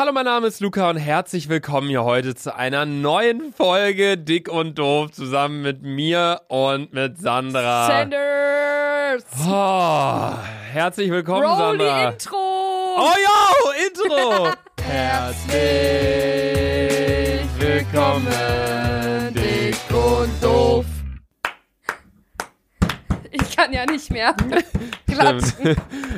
Hallo, mein Name ist Luca und herzlich willkommen hier heute zu einer neuen Folge Dick und Doof zusammen mit mir und mit Sandra. Sanders! Oh, herzlich willkommen, Roll Sandra. die Intro! Oh ja, Intro! herzlich willkommen, Dick und Doof. Ich kann ja nicht mehr.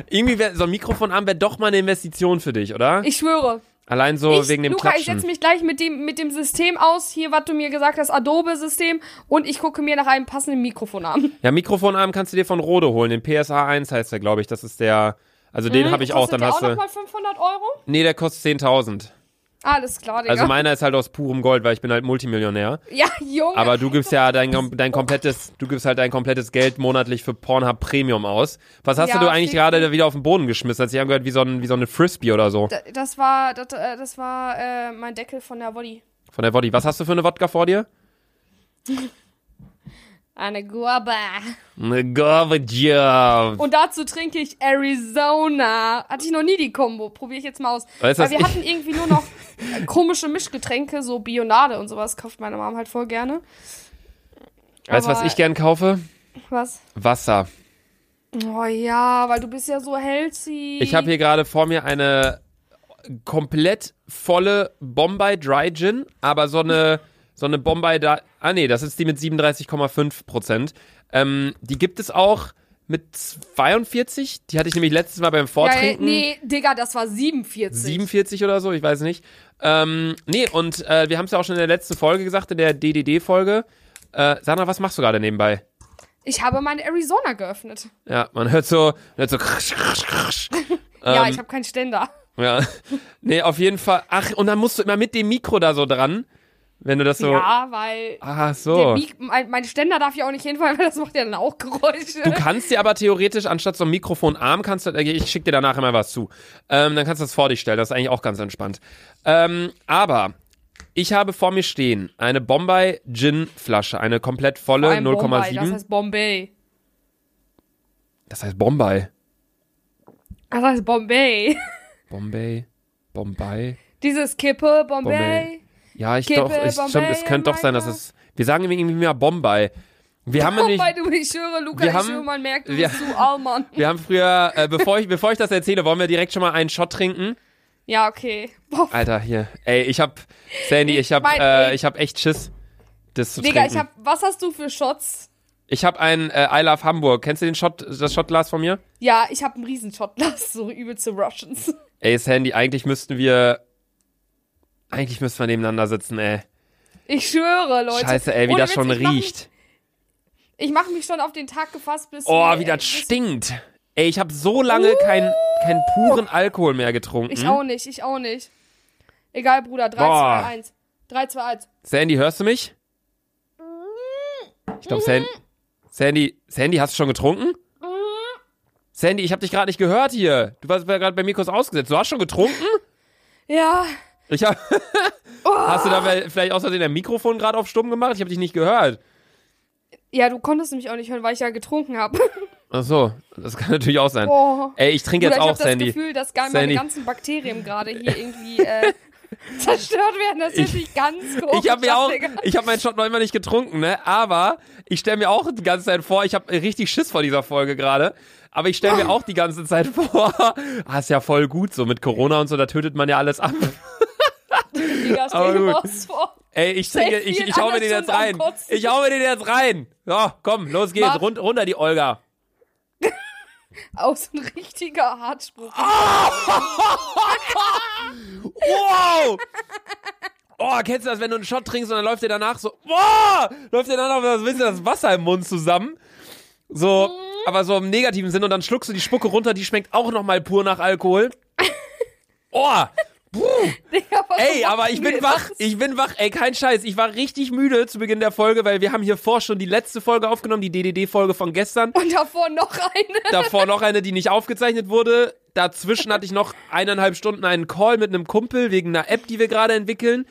Irgendwie wär, so ein Mikrofonarm wäre doch mal eine Investition für dich, oder? Ich schwöre. Allein so ich, wegen dem Luca, ich Klatschen. setze mich gleich mit dem, mit dem System aus, hier, was du mir gesagt hast, Adobe-System, und ich gucke mir nach einem passenden Mikrofon an. Ja, Mikrofonarm kannst du dir von Rode holen. Den PSA 1 heißt der, glaube ich. Das ist der. Also den habe ich auch. Dann der hast auch du. nochmal 500 Euro? Nee, der kostet 10.000. Alles klar, Digga. Also meiner ist halt aus purem Gold, weil ich bin halt Multimillionär. ja, Junge. Aber du gibst ja dein, dein komplettes, du gibst halt dein komplettes Geld monatlich für Pornhub Premium aus. Was hast Ja, du eigentlich gerade wieder auf den Boden geschmissen? Hat sich angehört wie so, ein, wie so eine Frisbee oder so. Das war, das, äh, das war äh, mein Deckel von der Body. Von der Body. Was hast du für eine Wodka vor dir? Eine Guava. Eine Garbage. Und dazu trinke ich Arizona. Hatte ich noch nie die Kombo. Probiere ich jetzt mal aus. Weißt Weil wir ich- hatten irgendwie nur noch komische Mischgetränke, so Bionade und sowas. Kauft meine Mom halt voll gerne. Weißt du, was ich gern kaufe? Was? Wasser. Oh ja, weil du bist ja so healthy. Ich habe hier gerade vor mir eine komplett volle Bombay Dry Gin, aber so eine so eine Bombay da ah nee, das ist die mit 37,5 Prozent. Ähm, die gibt es auch mit 42. Die hatte ich nämlich letztes Mal beim ja, ja, Vortrinken. nee, Digga, das war 47. 47 oder so, ich weiß nicht. Ähm, nee, und äh, wir haben es ja auch schon in der letzten Folge gesagt, in der DDD-Folge. Äh, Sandra, was machst du gerade nebenbei? Ich habe meine Arizona geöffnet. Ja, man hört so, man hört so krasch, krasch, krasch. ja, Ähm, ich habe keinen Ständer. Ja. Nee, auf jeden Fall. Ach, und dann musst du immer mit dem Mikro da so dran, wenn du das so. Ja, weil Ah, der so. Mik mein, mein Ständer darf ja auch nicht hinfallen, weil das macht ja dann auch Geräusche. Du kannst dir aber theoretisch anstatt so einem Mikrofonarm kannst du, äh, ich schick dir danach immer was zu. Ähm, dann kannst du das vor dich stellen. Das ist eigentlich auch ganz entspannt. Ähm, aber ich habe vor mir stehen eine Bombay Gin Flasche, eine komplett volle allem Bombay, 0,7. Das heißt Bombay. Das heißt Bombay. Das heißt Bombay. Bombay. Bombay. Dieses Kippe, Bombay. Bombay. Ja, ich ich, stimmt, es könnte doch sein, dass es. Wir sagen irgendwie mehr Bombay. Wir haben. Bombay, du, ich höre, Luca, ich haben- höre, man merkt, du wir- bist zu Allmann. Wir haben früher, äh, bevor ich, bevor ich das erzähle, wollen wir direkt schon mal einen Shot trinken. Ja, okay. Boah, Alter, hier. Ey, ich hab, Sandy, ich hab, mein, äh, ich hab echt Schiss, das zu Digga, trinken. ich hab, was hast du für Shots? ich hab ein äh, I Love Hamburg. Kennst du den Shot, das Shotglas von mir? Ja, ich hab einen Riesenshotglas, so übelste Russians. Ey, Sandy, eigentlich müssten wir, eigentlich müssten wir nebeneinander sitzen, ey. Ich schwöre, Leute. Scheiße, ey, wie Ohne das Witz, schon ich mach mich- riecht. Ich mache mich schon auf den Tag gefasst, bis Oh, wie das stinkt. Ey, ich hab so lange keinen keinen puren Alkohol mehr getrunken. Ich auch nicht, ich auch nicht. Egal, Bruder, 3, Boah. 2, 1. 3, 2, 1. Sandy, hörst du mich? Ich glaube, Sandy, Sandy, Sandy, hast du schon getrunken? Sandy, ich habe dich gerade nicht gehört hier. Du warst gerade bei mir kurz ausgesetzt. Du hast schon getrunken? Ja. Ich hab, Hast du da wel- vielleicht aus Versehen dein Mikrofon gerade auf stumm gemacht? Ich habe dich nicht gehört. Ja, du konntest mich auch nicht hören, weil ich ja getrunken habe. Ach so, das kann natürlich auch sein. Oh. Ey, ich trinke jetzt ich auch, habe das Sandy. Gefühl, dass gar Sandy. meine ganzen Bakterien gerade hier irgendwie äh, zerstört werden. Das ist nicht ganz komisch. Ich habe mir auch, ich habe meinen Shot noch immer nicht getrunken, ne? Aber ich stelle mir auch die ganze Zeit vor, ich habe richtig Schiss vor dieser Folge gerade. Aber ich stelle mir auch die ganze Zeit vor, ah, ist ja voll gut so mit Corona und so, da tötet man ja alles ab. Digga, stell dir was vor. Ey, ich trinke, ich, ich hau mir den jetzt rein. Ich hau mir den jetzt rein. So, komm, los geht's. Rund, runter die Olga. Auch so ein richtiger Hartspruch. Wow! Oh, kennst du das, wenn du einen Shot trinkst und dann läuft dir danach so, wow! Läuft dir danach so ein bisschen das Wasser im Mund zusammen. So, aber so im negativen Sinn und dann schluckst du die Spucke runter, die schmeckt auch nochmal pur nach Alkohol. Oh! Puh. Digga, Ey, aber ich bin wach. das? Ich bin wach. Ey, kein Scheiß. Ich war richtig müde zu Beginn der Folge, weil wir haben hier vor schon die letzte Folge aufgenommen, die DDD-Folge von gestern. Und davor noch eine. Davor noch eine, die nicht aufgezeichnet wurde. Dazwischen hatte ich noch eineinhalb Stunden einen Call mit einem Kumpel wegen einer App, die wir gerade entwickeln.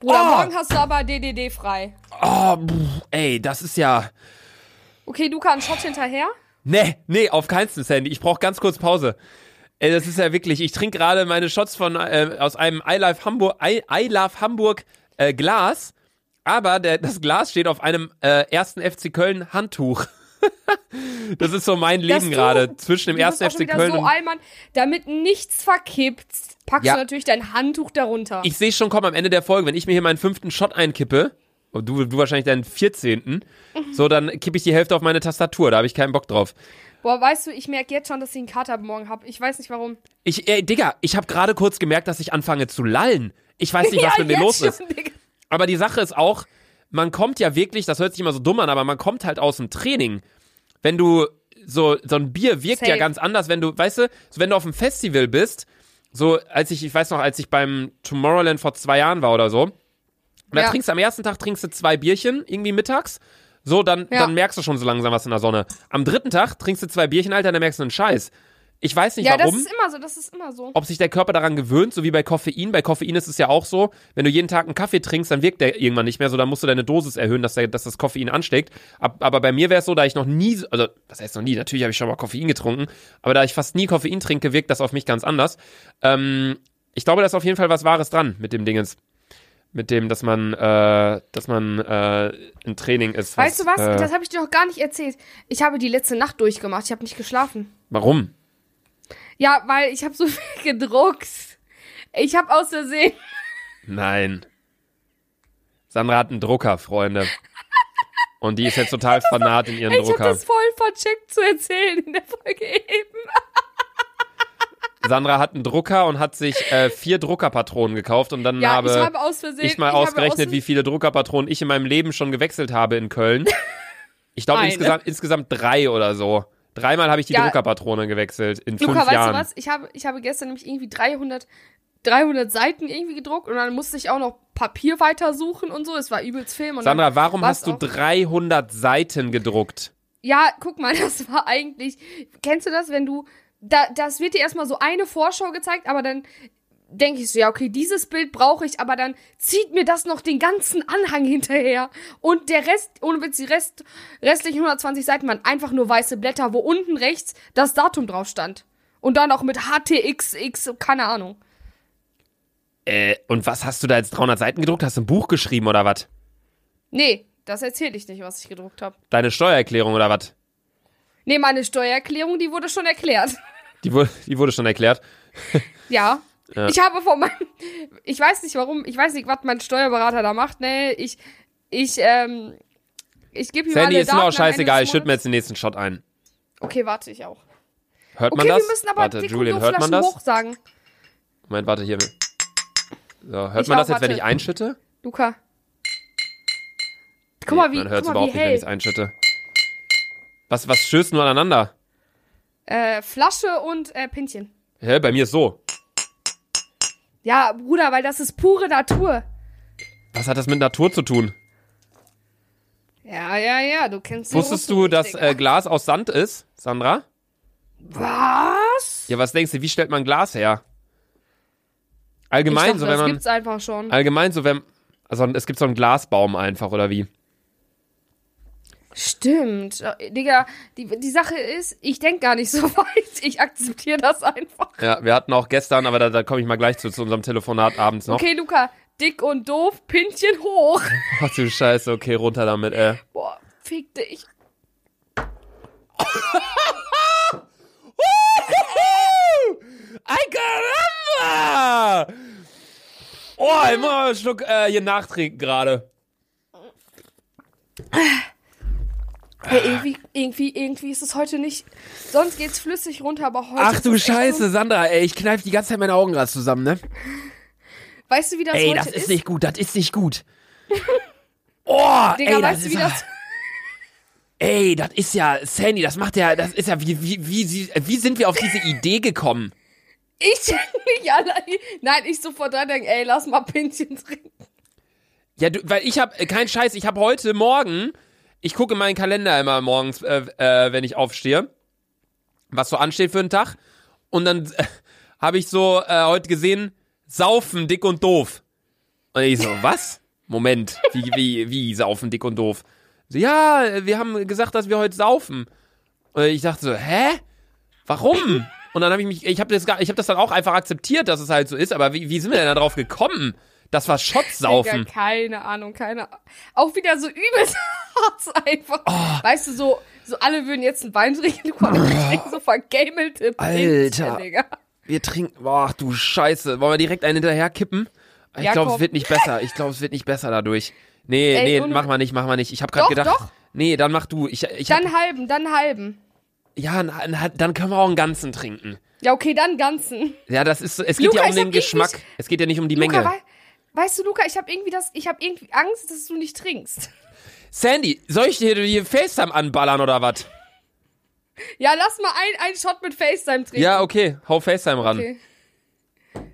Bruder, Oh. morgen hast du aber DDD frei. Oh, pff, ey, das ist ja. Okay, Luca, einen Shot hinterher? Nee, nee, auf keinen Sandy. Ich brauche ganz kurz Pause. Ey, das ist ja wirklich, ich trinke gerade meine Shots von äh, aus einem I Love Hamburg, I, I Love Hamburg äh, Glas, aber der, das Glas steht auf einem äh, ersten FC Köln Handtuch. das ist so mein Leben gerade zwischen dem ersten FC Köln so und Allmann, damit nichts verkippt, packst Ja. du natürlich dein Handtuch darunter. ich sehe schon kommen am Ende der Folge, wenn ich mir hier meinen fünften Shot einkippe, und du, du wahrscheinlich deinen 14. So, dann kippe ich die Hälfte auf meine Tastatur, da habe ich keinen Bock drauf. Boah, weißt du, ich merke jetzt schon, dass ich einen Kater morgen habe. Ich weiß nicht warum. Ich, ey, Digga, ich habe gerade kurz gemerkt, dass ich anfange zu lallen. Ich weiß nicht, was mit mir los ist. schon, Digga. Aber die Sache ist auch, man kommt ja wirklich, das hört sich immer so dumm an, aber man kommt halt aus dem Training. Wenn du so, so ein Bier wirkt ja Safe. ganz anders, wenn du, weißt du, so wenn du auf dem Festival bist, so als ich, ich weiß noch, als ich beim Tomorrowland vor zwei Jahren war oder so, und da Ja. trinkst du am ersten Tag trinkst du zwei Bierchen, irgendwie mittags. So, dann, Ja. dann merkst du schon so langsam was in der Sonne. Am dritten Tag trinkst du zwei Bierchen, Alter, dann merkst du einen Scheiß. Ich weiß nicht Ja, das warum ist immer so, das ist immer so. ob sich der Körper daran gewöhnt, so wie bei Koffein. Bei Koffein ist es ja auch so, wenn du jeden Tag einen Kaffee trinkst, dann wirkt der irgendwann nicht mehr so, dann musst du deine Dosis erhöhen, dass, der, dass das Koffein ansteckt. Ab, aber bei mir wäre es so, da ich noch nie, so- also das heißt noch nie, natürlich habe ich schon mal Koffein getrunken, aber da ich fast nie Koffein trinke, wirkt das auf mich ganz anders. Ähm, ich glaube, da ist auf jeden Fall was Wahres dran mit dem Dingens. Mit dem, dass man, äh, dass man äh, im Training ist. Weißt du was? Äh, Das habe ich dir noch gar nicht erzählt. Ich habe die letzte Nacht durchgemacht. Ich habe nicht geschlafen. warum? Ja, weil ich habe so viel gedruckt. Ich habe aus Versehen. Nein. Sandra hat einen Drucker, Freunde. Und die ist jetzt total fanat in ihren Ich habe Drucker. das voll vercheckt zu erzählen in der Folge eben. Sandra hat einen Drucker und hat sich äh, vier Druckerpatronen gekauft und dann Ja, habe ich habe Versehen. ich mal habe ausgerechnet, aus wie viele Druckerpatronen ich in meinem Leben schon gewechselt habe in Köln. Ich glaube insgesamt, insgesamt drei oder so. Dreimal habe ich die Ja. Druckerpatrone gewechselt in Luca, fünf weißt Jahren. du was? Ich habe, ich habe gestern nämlich irgendwie 300, 300 Seiten irgendwie gedruckt und dann musste ich auch noch Papier weitersuchen und so. Es war übelst Film. Und Sandra, warum hast du auch- 300 Seiten gedruckt? Ja, guck mal, das war eigentlich. Kennst du das, wenn du. Da, das wird dir erstmal so eine Vorschau gezeigt, aber dann denke ich so, ja, okay, dieses Bild brauche ich, aber dann zieht mir das noch den ganzen Anhang hinterher. Und der Rest, ohne Witz, die Rest, restlichen 120 Seiten waren einfach nur weiße Blätter, wo unten rechts das Datum drauf stand. Und dann auch mit HTXX, keine Ahnung. Äh, und was hast du da jetzt 300 Seiten gedruckt? Hast du ein Buch geschrieben oder was? Nee, das erzähle ich nicht, was ich gedruckt habe. Deine Steuererklärung oder was? Nee, meine Steuererklärung, die wurde schon erklärt. Die, wurde, die wurde schon erklärt. Ja. Ja. Ich habe von meinem, ich weiß nicht warum, ich weiß nicht, was mein Steuerberater da macht. Nee, ich, ich, ähm, ich gebe ihm Sandy, alle ist mir auch scheißegal. Ich schütte mir jetzt den nächsten Shot ein. Okay, warte ich auch. Hört Okay, man das? wir müssen aber warte, Julian, hört man das? hoch sagen. Moment, warte hier. So, hört Ich man auch, das jetzt, wenn warte. ich einschütte? Luca. Guck mal, wie, Man hört es überhaupt wie nicht, wenn ich es einschütte. Was, was stößt nur aneinander? Äh, Flasche und äh, Pinchen. Hä, bei mir ist so. Ja, Bruder, weil das ist pure Natur. Was hat das mit Natur zu tun? Ja, ja, ja, du kennst Wusstest du, dass äh, Glas aus Sand ist, Sandra? Was? Ja, was denkst du, wie stellt man Glas her? Allgemein, ich dachte, so wenn das man. gibt's einfach schon. Allgemein, so wenn. Also es gibt so einen Glasbaum einfach, oder wie? Stimmt. Äh, Digga, die, die Sache ist, ich denk gar nicht so weit. Ich akzeptiere das einfach. Ja, wir hatten auch gestern, aber da, da komme ich mal gleich zu, zu unserem Telefonat abends noch. Okay, Luca, dick und doof, Pinchen hoch. Ach du Scheiße, okay, runter damit, ey. Boah, fick dich. Ay, caramba! Oh, ich muss mal einen Schluck äh, hier nachtrinken gerade. Hey, irgendwie, irgendwie, irgendwie ist es heute nicht. Sonst geht's flüssig runter, aber heute. Ach du Scheiße, Sandra, ey, ich kneif die ganze Zeit meine Augen gerade zusammen, ne? So, weißt du, wie das Ey, heute das ist? ist nicht gut, das ist nicht gut. Oh, Digga, ey, das weißt du, ist wie ja- das. Ey, das ist ja, Sandy, das macht ja, das ist ja, wie, wie, wie, wie sind wir auf diese Idee gekommen? Ich nicht allein. Nein, ich sofort dran denke, ey, lass mal Pinchen trinken. Ja, du, weil ich hab, äh, kein Scheiß, ich hab heute Morgen, ich gucke meinen Kalender immer morgens, äh, äh, wenn ich aufstehe, was so ansteht für den Tag. Und dann äh, habe ich so äh, heute gesehen, saufen, dick und doof. Und ich so, was? Moment, wie, wie, wie saufen, dick und doof? So, ja, wir haben gesagt, dass wir heute saufen. Und ich dachte so, hä? Warum? Und dann habe ich mich, ich habe das, ich habe das dann auch einfach akzeptiert, dass es halt so ist. Aber wie, wie sind wir denn da drauf gekommen? Das war Schotzsaufen. Digga, keine Ahnung, keine Ahnung. Auch wieder so übelst einfach. Oh. Weißt du, so, so alle würden jetzt einen Wein trinken, du trinken so vergamelte Alter. Digga. Wir trinken, boah, du Scheiße. Wollen wir direkt einen hinterher kippen? Ich glaube, es wird nicht besser. Ich glaube, es wird nicht besser dadurch. Nee, Ey, nee, mach mal nicht, mach mal nicht. Ich habe gerade gedacht. doch. Nee, dann mach du. Ich, ich hab, Dann halben, dann halben. ja, dann können wir auch einen ganzen trinken. Ja, okay, dann ganzen. Ja, das ist, es geht Luca, ja um den hab Geschmack. irgendwie- Es geht ja nicht um die Luca, Menge. Wei weißt du, Luca, ich habe irgendwie das, ich habe irgendwie Angst, dass du nicht trinkst. Sandy, soll ich dir die FaceTime anballern oder was? Ja, lass mal ein, einen Shot mit FaceTime trinken. Ja, okay, hau FaceTime ran. Okay.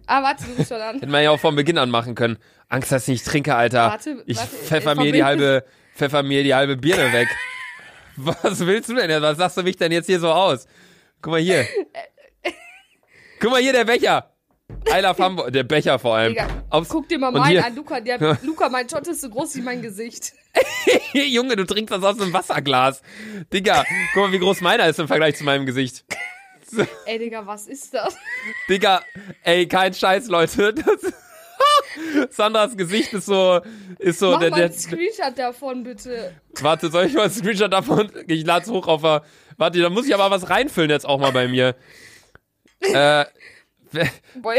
Ah, warte, du bist schon an. Hätten wir ja auch von Beginn an machen können. Angst, dass ich nicht trinke, Alter. Warte, ich warte, pfeffer äh, mir die halbe, pfeffer mir die halbe Birne weg. Was willst du denn jetzt? Was sagst du mich denn jetzt hier so aus? Guck mal hier. Guck mal hier, der Becher. I love Hamburg. Der Becher vor allem. Digga, guck dir mal meinen an, Luca. Der, Luca, mein Shot ist so groß wie mein Gesicht. Junge, du trinkst das aus einem Wasserglas. Digga, guck mal, wie groß meiner ist im Vergleich zu meinem Gesicht. Ey, Digga, was ist das? Digga, ey, kein Scheiß, Leute. Das, Sandras Gesicht ist so, ist so, Mach der, mal der, einen Screenshot davon, bitte. warte, soll ich mal einen Screenshot davon? Ich lad's hoch auf der, warte, da muss ich aber was reinfüllen jetzt auch mal bei mir. äh,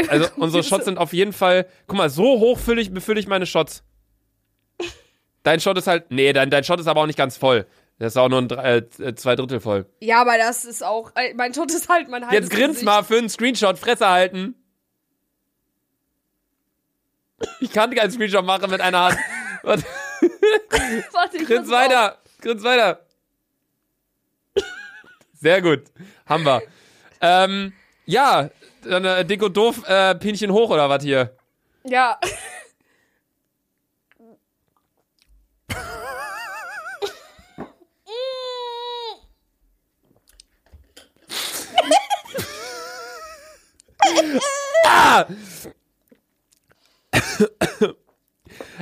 also unsere Shots sind auf jeden Fall, guck mal, so hoch fülle ich, befülle ich meine Shots. Dein Shot ist halt, nee, dein, dein Shot ist aber auch nicht ganz voll. Der ist auch nur ein, äh, zwei Drittel voll. Ja, aber das ist auch. äh, Mein Shot ist halt mein halbes Jetzt grins Gesicht. mal für einen Screenshot, Fresse halten. Ich kann keinen Screenshot machen mit einer Hand. Warte, Warte, grins weiter, grins weiter. Sehr gut, haben wir. Ähm, ja, äh, dick und doof, äh, Pinchen hoch oder was hier? Ja.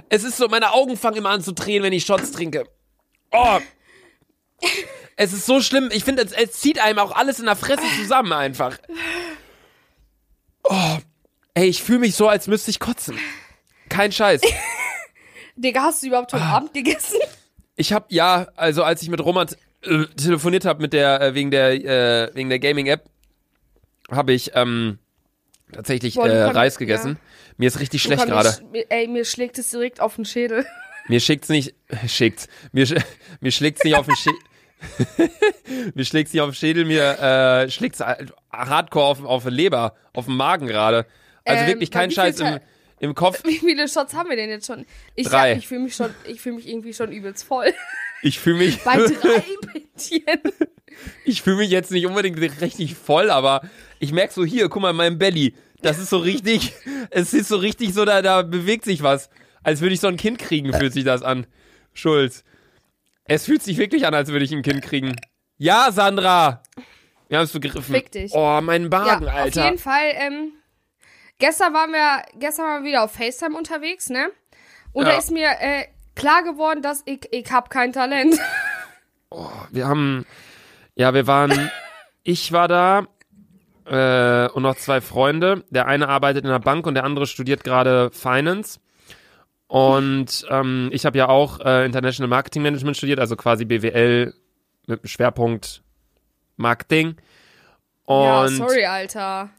Es ist so, meine Augen fangen immer an zu drehen, wenn ich Shots trinke. Oh. Es ist so schlimm. Ich finde, es, es zieht einem auch alles in der Fresse zusammen einfach. Oh. Ey, ich fühle mich so, als müsste ich kotzen. Kein Scheiß. Digga, hast du überhaupt schon Ah. Abend gegessen? Ich habe ja, also als ich mit Roman äh, telefoniert habe mit der äh, wegen der äh, wegen der Gaming App, habe ich ähm, tatsächlich Boah, äh, Reis ja. gegessen. Mir ist richtig schlecht gerade. Ey, mir schlägt es direkt auf den Schädel. Mir schickt's nicht, schickt's. Mir, sch- mir schlägt's nicht auf den Schädel. mir schlägt's nicht auf den Schädel, mir äh, schlägt's äh, hardcore auf, auf die Leber, auf den Magen gerade. Also Ähm, wirklich kein Scheiß im, im Kopf. Wie viele Shots haben wir denn jetzt schon? Ich, Drei. Ja, ich fühle mich schon, ich fühle mich irgendwie schon übelst voll. Ich fühle mich, Bei drei Pintchen. ich fühle mich jetzt nicht unbedingt richtig voll, aber ich merk so hier, guck mal, in meinem Belly, das ist so richtig, es ist so richtig so, da, da bewegt sich was. Als würde ich so ein Kind kriegen, fühlt sich das an. Schulz. Es fühlt sich wirklich an, als würde ich ein Kind kriegen. Ja, Sandra! Wir haben es begriffen. Fick dich. Oh, mein Magen, ja, Alter. auf jeden Fall. Ähm, gestern waren wir, gestern waren wir wieder auf FaceTime unterwegs, ne? Und Ja. da ist mir äh, klar geworden, dass ich, ich hab kein Talent. Wir haben, ja, wir waren, ich war da äh, und noch zwei Freunde. Der eine arbeitet in der Bank und der andere studiert gerade Finance. Und ähm, ich habe ja auch äh, International Marketing Management studiert, also quasi BWL mit dem Schwerpunkt Marketing. Und ja, sorry, Alter.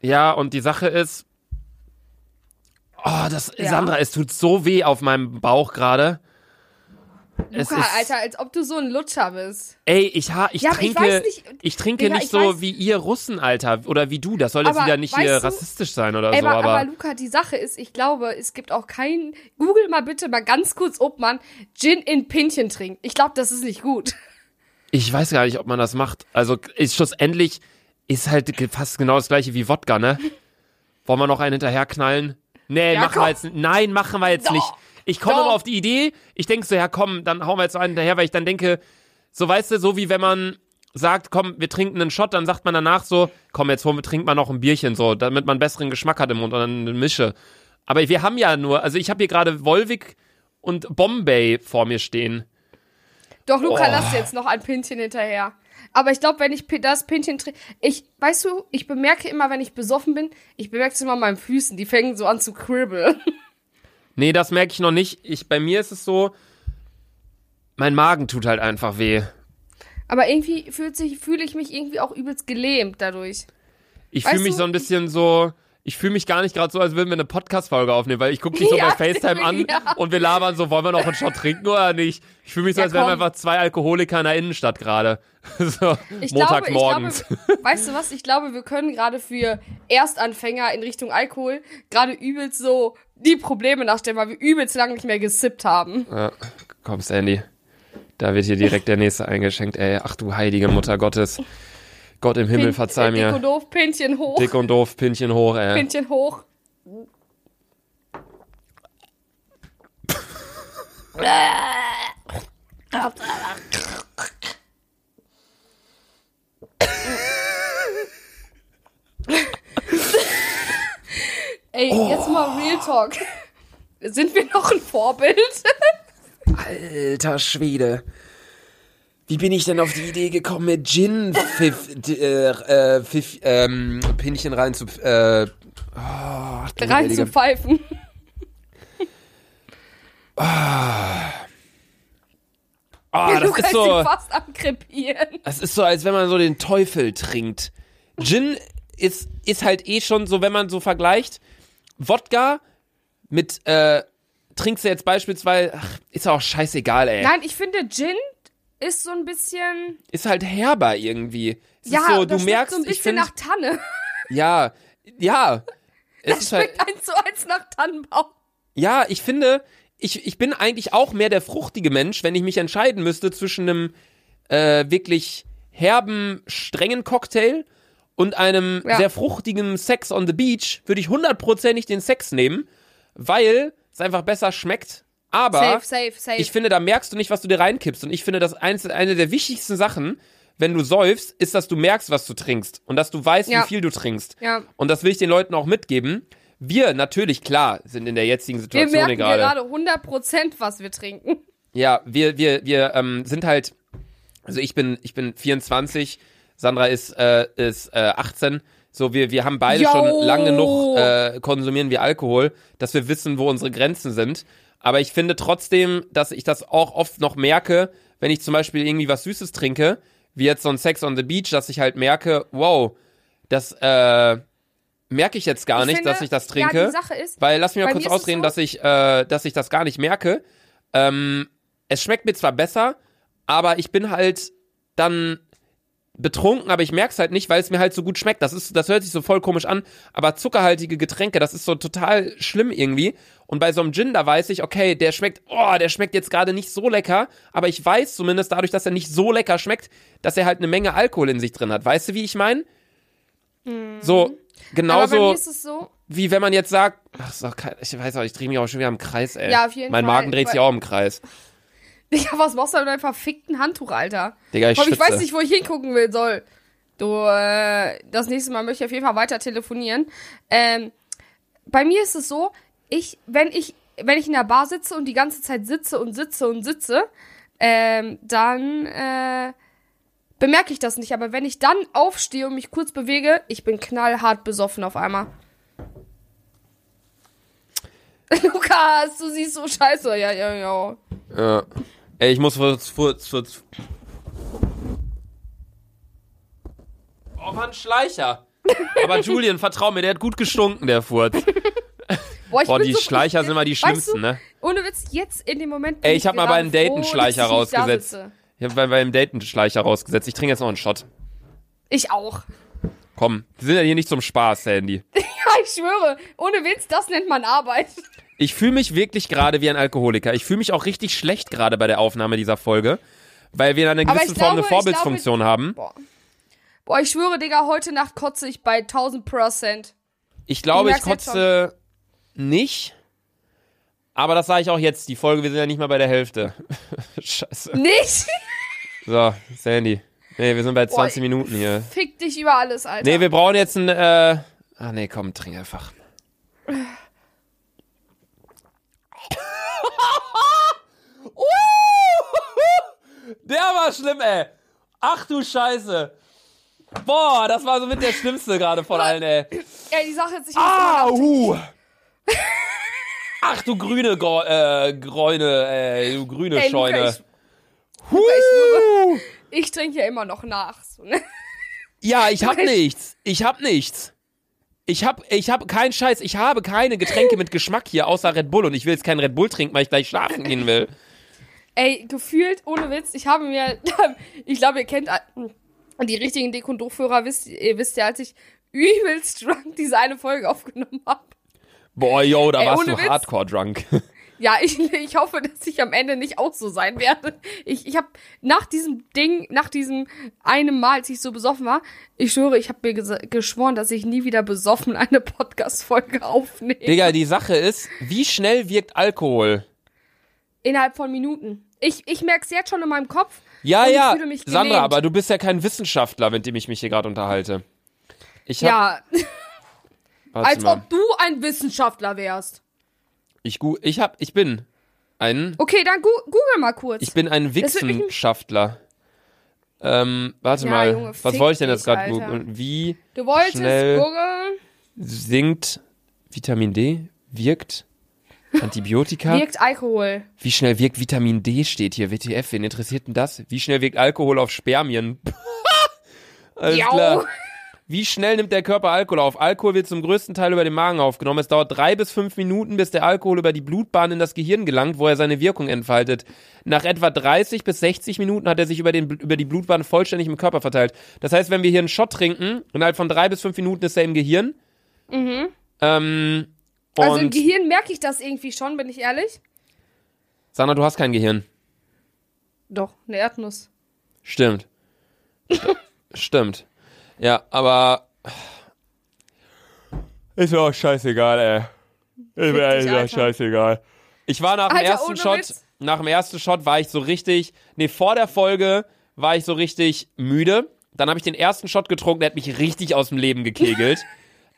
Ja, und die Sache ist, oh, das, Ja. Sandra, es tut so weh auf meinem Bauch gerade. Luca, ist- Alter, als ob du so ein Lutscher bist. Ey, ich, ha, ich Ja, ich trinke, weiß nicht- ich trinke Digga, nicht ich so weiß- wie ihr Russen, Alter, oder wie du. Das soll jetzt wieder nicht hier du- rassistisch sein oder Ey, so, aber, aber, Luca, die Sache ist, ich glaube, es gibt auch keinen. Google mal bitte mal ganz kurz, ob man Gin in Pinchen trinkt. Ich glaube, das ist nicht gut. ich weiß gar nicht, ob man das macht. Also ist schlussendlich ist halt fast genau das gleiche wie Wodka, ne? Wollen wir noch einen hinterher knallen? Nee, Ja, machen komm. wir jetzt Nein, machen wir jetzt Doch. nicht. Ich komme Doch. immer auf die Idee, ich denke so, ja komm, dann hauen wir jetzt einen hinterher, weil ich dann denke, so weißt du, so wie wenn man sagt, komm, wir trinken einen Shot, dann sagt man danach so, komm, jetzt holen wir, trinkt man noch ein Bierchen, so, damit man besseren Geschmack hat im Mund und dann eine Mische. Aber wir haben ja nur, also ich habe hier gerade Volvic und Bombay vor mir stehen. Doch, Luca, Oh. lass jetzt noch ein Pinchen hinterher. Aber ich glaube, wenn ich das Pinchen trinke, ich, weißt du, ich bemerke immer, wenn ich besoffen bin, ich bemerke es immer an meinen Füßen, die fängen so an zu kribbeln. Nee, das merke ich noch nicht. Ich, bei mir ist es so, mein Magen tut halt einfach weh. Aber irgendwie fühlt sich, fühle ich mich irgendwie auch übelst gelähmt dadurch. Ich fühle mich du, so ein bisschen so, ich fühle mich gar nicht gerade so, als würden wir eine Podcast-Folge aufnehmen, weil ich gucke dich so Ja, bei FaceTime an ja. und wir labern so, wollen wir noch einen Shot trinken oder nicht? Ich fühle mich so, Ja, als wären wir einfach zwei Alkoholiker in der Innenstadt gerade. so, Ich. Glaube, glaube, weißt du was? Ich glaube, wir können gerade für Erstanfänger in Richtung Alkohol gerade übelst so die Probleme nachstellen, weil wir übelst lange nicht mehr gesippt haben. Ja, komm, Sandy. Da wird hier direkt der nächste eingeschenkt, ey. Ach du heilige Mutter Gottes. Gott im Himmel, Pin- verzeih äh, Dick und mir. doof, Pinchen hoch. Dick und doof, Pinchen hoch, ey. Pinchen hoch. Ey, jetzt mal Real Talk. Sind wir noch ein Vorbild? Alter Schwede. Wie bin ich denn auf die Idee gekommen, mit Gin Pfiff, äh, äh, Pfiff, ähm, Pinchen rein zu, äh, oh, Rein zu pfeifen. Ah, du das ist so, fast ankrepieren. das ist so, als wenn man so den Teufel trinkt. Gin ist, ist halt eh schon so, wenn man so vergleicht, Wodka mit, äh, trinkst du jetzt beispielsweise, ach, ist auch scheißegal, ey. Nein, ich finde Gin ist so ein bisschen. Ist halt herber irgendwie. Es ja, so, das du merkst, so ein ich bisschen finde, nach Tanne. ja, ja. Es Das halt, schmeckt eins zu eins nach Tannenbaum. Ja, ich finde, ich, ich bin eigentlich auch mehr der fruchtige Mensch, wenn ich mich entscheiden müsste zwischen einem äh, wirklich herben, strengen Cocktail und einem Ja. sehr fruchtigen Sex on the Beach, würde ich hundertprozentig den Sex nehmen, weil es einfach besser schmeckt. Aber Safe, safe, safe. ich finde, da merkst du nicht, was du dir reinkippst. Und ich finde, das eins, eine der wichtigsten Sachen, wenn du säufst, ist, dass du merkst, was du trinkst und dass du weißt, Ja. wie viel du trinkst. ja. Und das will ich den Leuten auch mitgeben. Wir natürlich, klar, sind in der jetzigen Wir Situation merken hier gerade. gerade 100%, was wir trinken. Ja, wir, wir, wir ähm, sind halt, also ich bin, ich bin 24, Sandra ist, äh, ist äh, 18. So, wir, wir haben beide Yo. schon lang genug äh, konsumieren wir Alkohol, dass wir wissen, wo unsere Grenzen sind. Aber ich finde trotzdem, dass ich das auch oft noch merke, wenn ich zum Beispiel irgendwie was Süßes trinke, wie jetzt so ein Sex on the Beach, dass ich halt merke, wow, das äh, merke ich jetzt gar Ich nicht, finde, dass ich das ja, trinke. die Sache ist, Weil lass mich mal kurz ausreden, so- dass ich, äh, dass ich das gar nicht merke. Ähm, es schmeckt mir zwar besser, aber ich bin halt dann betrunken, aber ich merk's halt nicht, weil es mir halt so gut schmeckt. Das ist, das hört sich so voll komisch an, aber zuckerhaltige Getränke, das ist so total schlimm irgendwie. Und bei so einem Gin, da weiß ich, okay, der schmeckt, oh, der schmeckt jetzt gerade nicht so lecker, aber ich weiß zumindest dadurch, dass er nicht so lecker schmeckt, dass er halt eine Menge Alkohol in sich drin hat. Weißt du, wie ich meine? So, Mhm. bei genauso mir ist es so, wie wenn man jetzt sagt, ach, kein, ich weiß auch, ich drehe mich auch schon wieder im Kreis, ey. Ja, auf jeden mein Fall, Magen dreht sich auch im Kreis. Digga, was machst du mit deinem verfickten Handtuch, Alter? Digga, ich Komm, ich weiß nicht, wo ich hingucken will soll. Du, äh, das nächste Mal möchte ich auf jeden Fall weiter telefonieren. Ähm, bei mir ist es so, ich, wenn ich, wenn ich in der Bar sitze und die ganze Zeit sitze und sitze und sitze, ähm, dann, äh, bemerke ich das nicht. Aber wenn ich dann aufstehe und mich kurz bewege, ich bin knallhart besoffen auf einmal. Lukas, du siehst so scheiße. Ja, ja, ja. Ja. Ey, ich muss kurz, kurz, kurz. Oh, war ein Schleicher. Aber Julian, vertrau mir, der hat gut gestunken, der Furz. Boah, ich Boah, die so Schleicher sind immer die Weißt schlimmsten, du, ne? Ohne Witz, jetzt in dem Moment. Ey, ich hab mal bei einem gerade Date einen froh, Schleicher dass ich nicht da rausgesetzt. Ich hab bei, beim Date einen Schleicher rausgesetzt. Ich trinke jetzt noch einen Shot. Ich auch. Komm, wir sind ja hier nicht zum Spaß, Sandy. Ja, ich schwöre. Ohne Witz, das nennt man Arbeit. Ich fühle mich wirklich gerade wie ein Alkoholiker. Ich fühle mich auch richtig schlecht gerade bei der Aufnahme dieser Folge, weil wir in einer gewissen Form eine glaube- ich Vorbildsfunktion haben. Boah. Boah, ich schwöre, Digga, heute Nacht kotze ich bei 1000 Prozent. Ich glaube, Ich ich, kotze nicht. Aber das sage ich auch jetzt. Die Folge, wir sind ja nicht mal bei der Hälfte. Scheiße. Nicht? So, Sandy. Nee, wir sind bei 20 Boah, Minuten hier. Fick dich über alles, Alter. Nee, wir brauchen jetzt ein, äh. Ah, nee, komm, trink einfach. Der war schlimm, ey. Ach du Scheiße. Boah, das war so mit der Schlimmste gerade von allen, ey. Ey, die Sache jetzt, ich muss Ah, uh. Ach du grüne Gro äh, Gräune, ey, du grüne Ey, Luca, Scheune. ich, Huh. ich trinke ja immer noch nach. So, ne? Ja, ich hab Ich- nichts. Ich hab nichts. Ich hab, ich hab keinen Scheiß. Ich habe keine Getränke mit Geschmack hier, außer Red Bull. Und ich will jetzt keinen Red Bull trinken, weil ich gleich schlafen gehen will. Ey, gefühlt, ohne Witz, ich habe mir, ich glaube, ihr kennt die richtigen Dick- und wisst, ihr wisst ja, als ich übelst drunk diese eine Folge aufgenommen habe. Boah, yo, da Ey, warst du Witz. hardcore drunk. Ja, ich, ich hoffe, dass ich am Ende nicht auch so sein werde. Ich, ich habe nach diesem Ding, nach diesem einem Mal, als ich so besoffen war, ich schwöre, ich habe mir geschworen, dass ich nie wieder besoffen eine Podcast-Folge aufnehme. Digga, die Sache ist, wie schnell wirkt Alkohol? Innerhalb von Minuten. Ich, ich merke es jetzt schon in meinem Kopf. Ja, ja, fühle mich Sandra, aber du bist ja kein Wissenschaftler, mit dem ich mich hier gerade unterhalte. Ich hab, Ja, als mal. ob du ein Wissenschaftler wärst. Ich, gu ich hab, ich bin ein, Okay, dann gu google mal kurz. ich bin ein Wissenschaftler. Ähm, warte Ja, mal, Junge, was wollte ich denn jetzt gerade googeln? Wie du wolltest schnell- googeln. sinkt Vitamin D? Wirkt Antibiotika? Wirkt Alkohol. Wie schnell wirkt Vitamin D steht hier, WTF, wen interessiert denn das? Wie schnell wirkt Alkohol auf Spermien? Alles Jau. klar. Wie schnell nimmt der Körper Alkohol auf? Alkohol wird zum größten Teil über den Magen aufgenommen. Es dauert drei bis fünf Minuten, bis der Alkohol über die Blutbahn in das Gehirn gelangt, wo er seine Wirkung entfaltet. Nach etwa 30 bis 60 Minuten hat er sich über, den, über die Blutbahn vollständig im Körper verteilt. Das heißt, wenn wir hier einen Shot trinken, innerhalb von drei bis fünf Minuten ist er im Gehirn. Mhm. Ähm, Also im Gehirn merke ich das irgendwie schon, bin ich ehrlich. Sandra, du hast kein Gehirn. Doch, eine Erdnuss. Stimmt. St- Stimmt. Ja, aber. Ist mir auch scheißegal, ey. Ist mir ehrlich gesagt scheißegal. Ich war nach dem Alter, ersten ohne Shot, Witz. nach dem ersten Shot war ich so richtig, nee, vor der Folge war ich so richtig müde. Dann habe ich den ersten Shot getrunken, der hat mich richtig aus dem Leben gekegelt.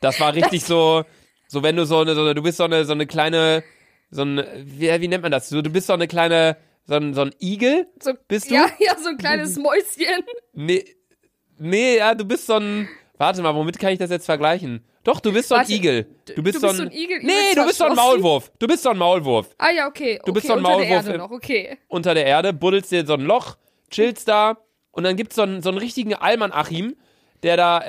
Das war richtig so, so wenn du so eine, so eine, du bist so eine, so eine kleine, so ein, wie, wie nennt man das? So, du bist so eine kleine, so ein, so ein Igel? So, Bist du? Ja, ja, so ein kleines Mäuschen. Nee, nee, ja, du bist so ein. Warte mal, womit kann ich das jetzt vergleichen? Doch, du bist so ein Warte, Igel. Du bist, du so, bist ein, so ein Igel, Nee, du bist so ein. Maulwurf. Du bist so ein Maulwurf. Ah ja, okay. Du bist okay, so ein unter Maulwurf der Erde noch, okay. Unter der Erde, buddelst dir so ein Loch, chillst da und dann gibt's so einen, so einen richtigen Alman-Achim, der da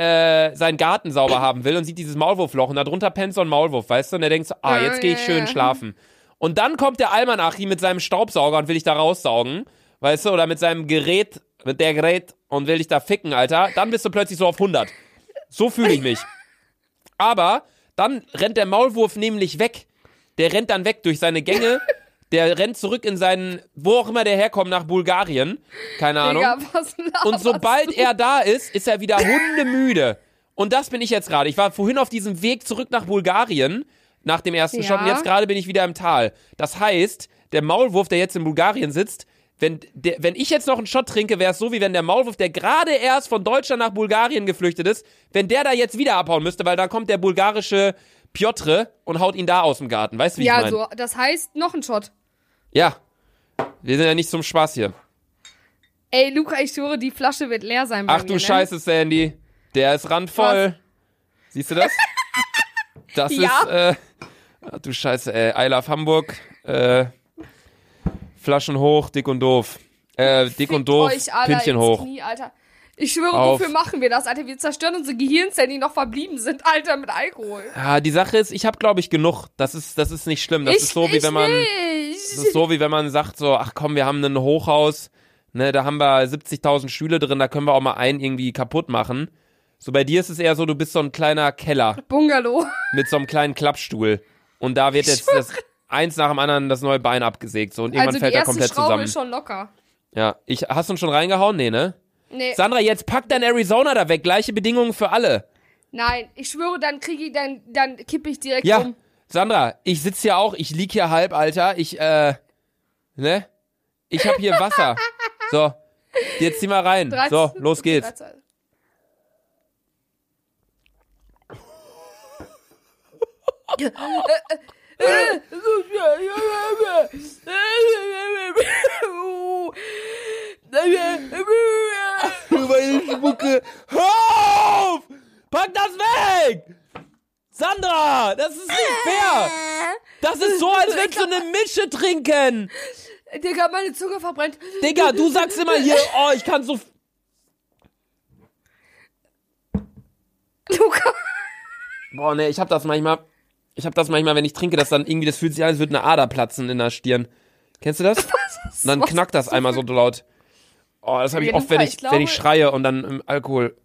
äh, seinen Garten sauber haben will und sieht dieses Maulwurfloch und da drunter pennt so ein Maulwurf, weißt du? Und der denkt so, ah, jetzt gehe ich schön ja. schlafen. Und dann kommt der Alman-Achim mit seinem Staubsauger und will dich da raussaugen, weißt du? Oder mit seinem Gerät, mit der Gerät und will dich da ficken, Alter. Dann bist du plötzlich so auf 100. So fühle ich mich. Aber dann rennt der Maulwurf nämlich weg. Der rennt dann weg durch seine Gänge. Der rennt zurück in seinen, wo auch immer der herkommt, nach Bulgarien. Keine Ahnung. Digga, Und sobald er da ist, ist er wieder hundemüde. Und das bin ich jetzt gerade. Ich war vorhin auf diesem Weg zurück nach Bulgarien, nach dem ersten Ja. Shot, und jetzt gerade bin ich wieder im Tal. Das heißt, der Maulwurf, der jetzt in Bulgarien sitzt, wenn, der, wenn ich jetzt noch einen Shot trinke, wäre es so, wie wenn der Maulwurf, der gerade erst von Deutschland nach Bulgarien geflüchtet ist, wenn der da jetzt wieder abhauen müsste, weil dann kommt der bulgarische Piotr und haut ihn da aus dem Garten. Weißt du, wie ich Ja, meine? so, das heißt, noch ein Shot. Ja. Wir sind ja nicht zum Spaß hier. Ey, Luca, ich schwöre, die Flasche wird leer sein bei Ach mir, du ne? Scheiße, Sandy. Der ist randvoll. Siehst du das? Das Ja. ist, äh, ach du Scheiße, ey. I love Hamburg. Äh, Flaschen hoch, dick und doof. Äh, dick Fickt und doof, euch alle Pinchen hoch. Knie, Alter. Ich schwöre, Auf. wofür machen wir das, Alter? Wir zerstören unsere Gehirnzellen, die noch verblieben sind, Alter, mit Alkohol. Ja, die Sache ist, ich habe glaube ich genug. Das ist, das ist nicht schlimm. Das ich, ist so wie wenn man, Nicht. das ist so wie wenn man sagt so, ach komm, wir haben ein Hochhaus, ne, da haben wir 70.000 Stühle drin, da können wir auch mal einen irgendwie kaputt machen. So bei dir ist es eher so, du bist so ein kleiner Keller. Bungalow. mit so einem kleinen Klappstuhl. Und da wird jetzt das eins nach dem anderen das neue Bein abgesägt. So, und irgendwann Also fällt er komplett Schraube zusammen. ist schon locker. Ja. Ich, hast du ihn schon reingehauen? Nee, ne? Nee, Sandra, jetzt pack dein Arizona da weg. Gleiche Bedingungen für alle. nein, ich schwöre, dann kriege ich, dann, dann kippe ich direkt Ja. um. Sandra, ich sitz hier auch, ich lieg hier halb, Alter. Ich, äh, ne? Ich hab hier Wasser. So. Jetzt zieh mal rein. 13 So, los Über Spucke. Hör auf! Pack das weg! Sandra, das ist nicht fair! Das ist so, als würdest du eine Mische trinken! Digga, meine Zunge verbrennt. Digga, du sagst immer hier, oh, ich kann so. Luca. Boah, ne, ich hab das manchmal. Ich hab das manchmal, wenn ich trinke, dass dann irgendwie, das fühlt sich an, als würde eine Ader platzen in der Stirn. Kennst du das? Und dann knackt das einmal so laut. Oh, das habe ich oft, wenn ich, ich glaube- wenn ich schreie und dann im Alkohol.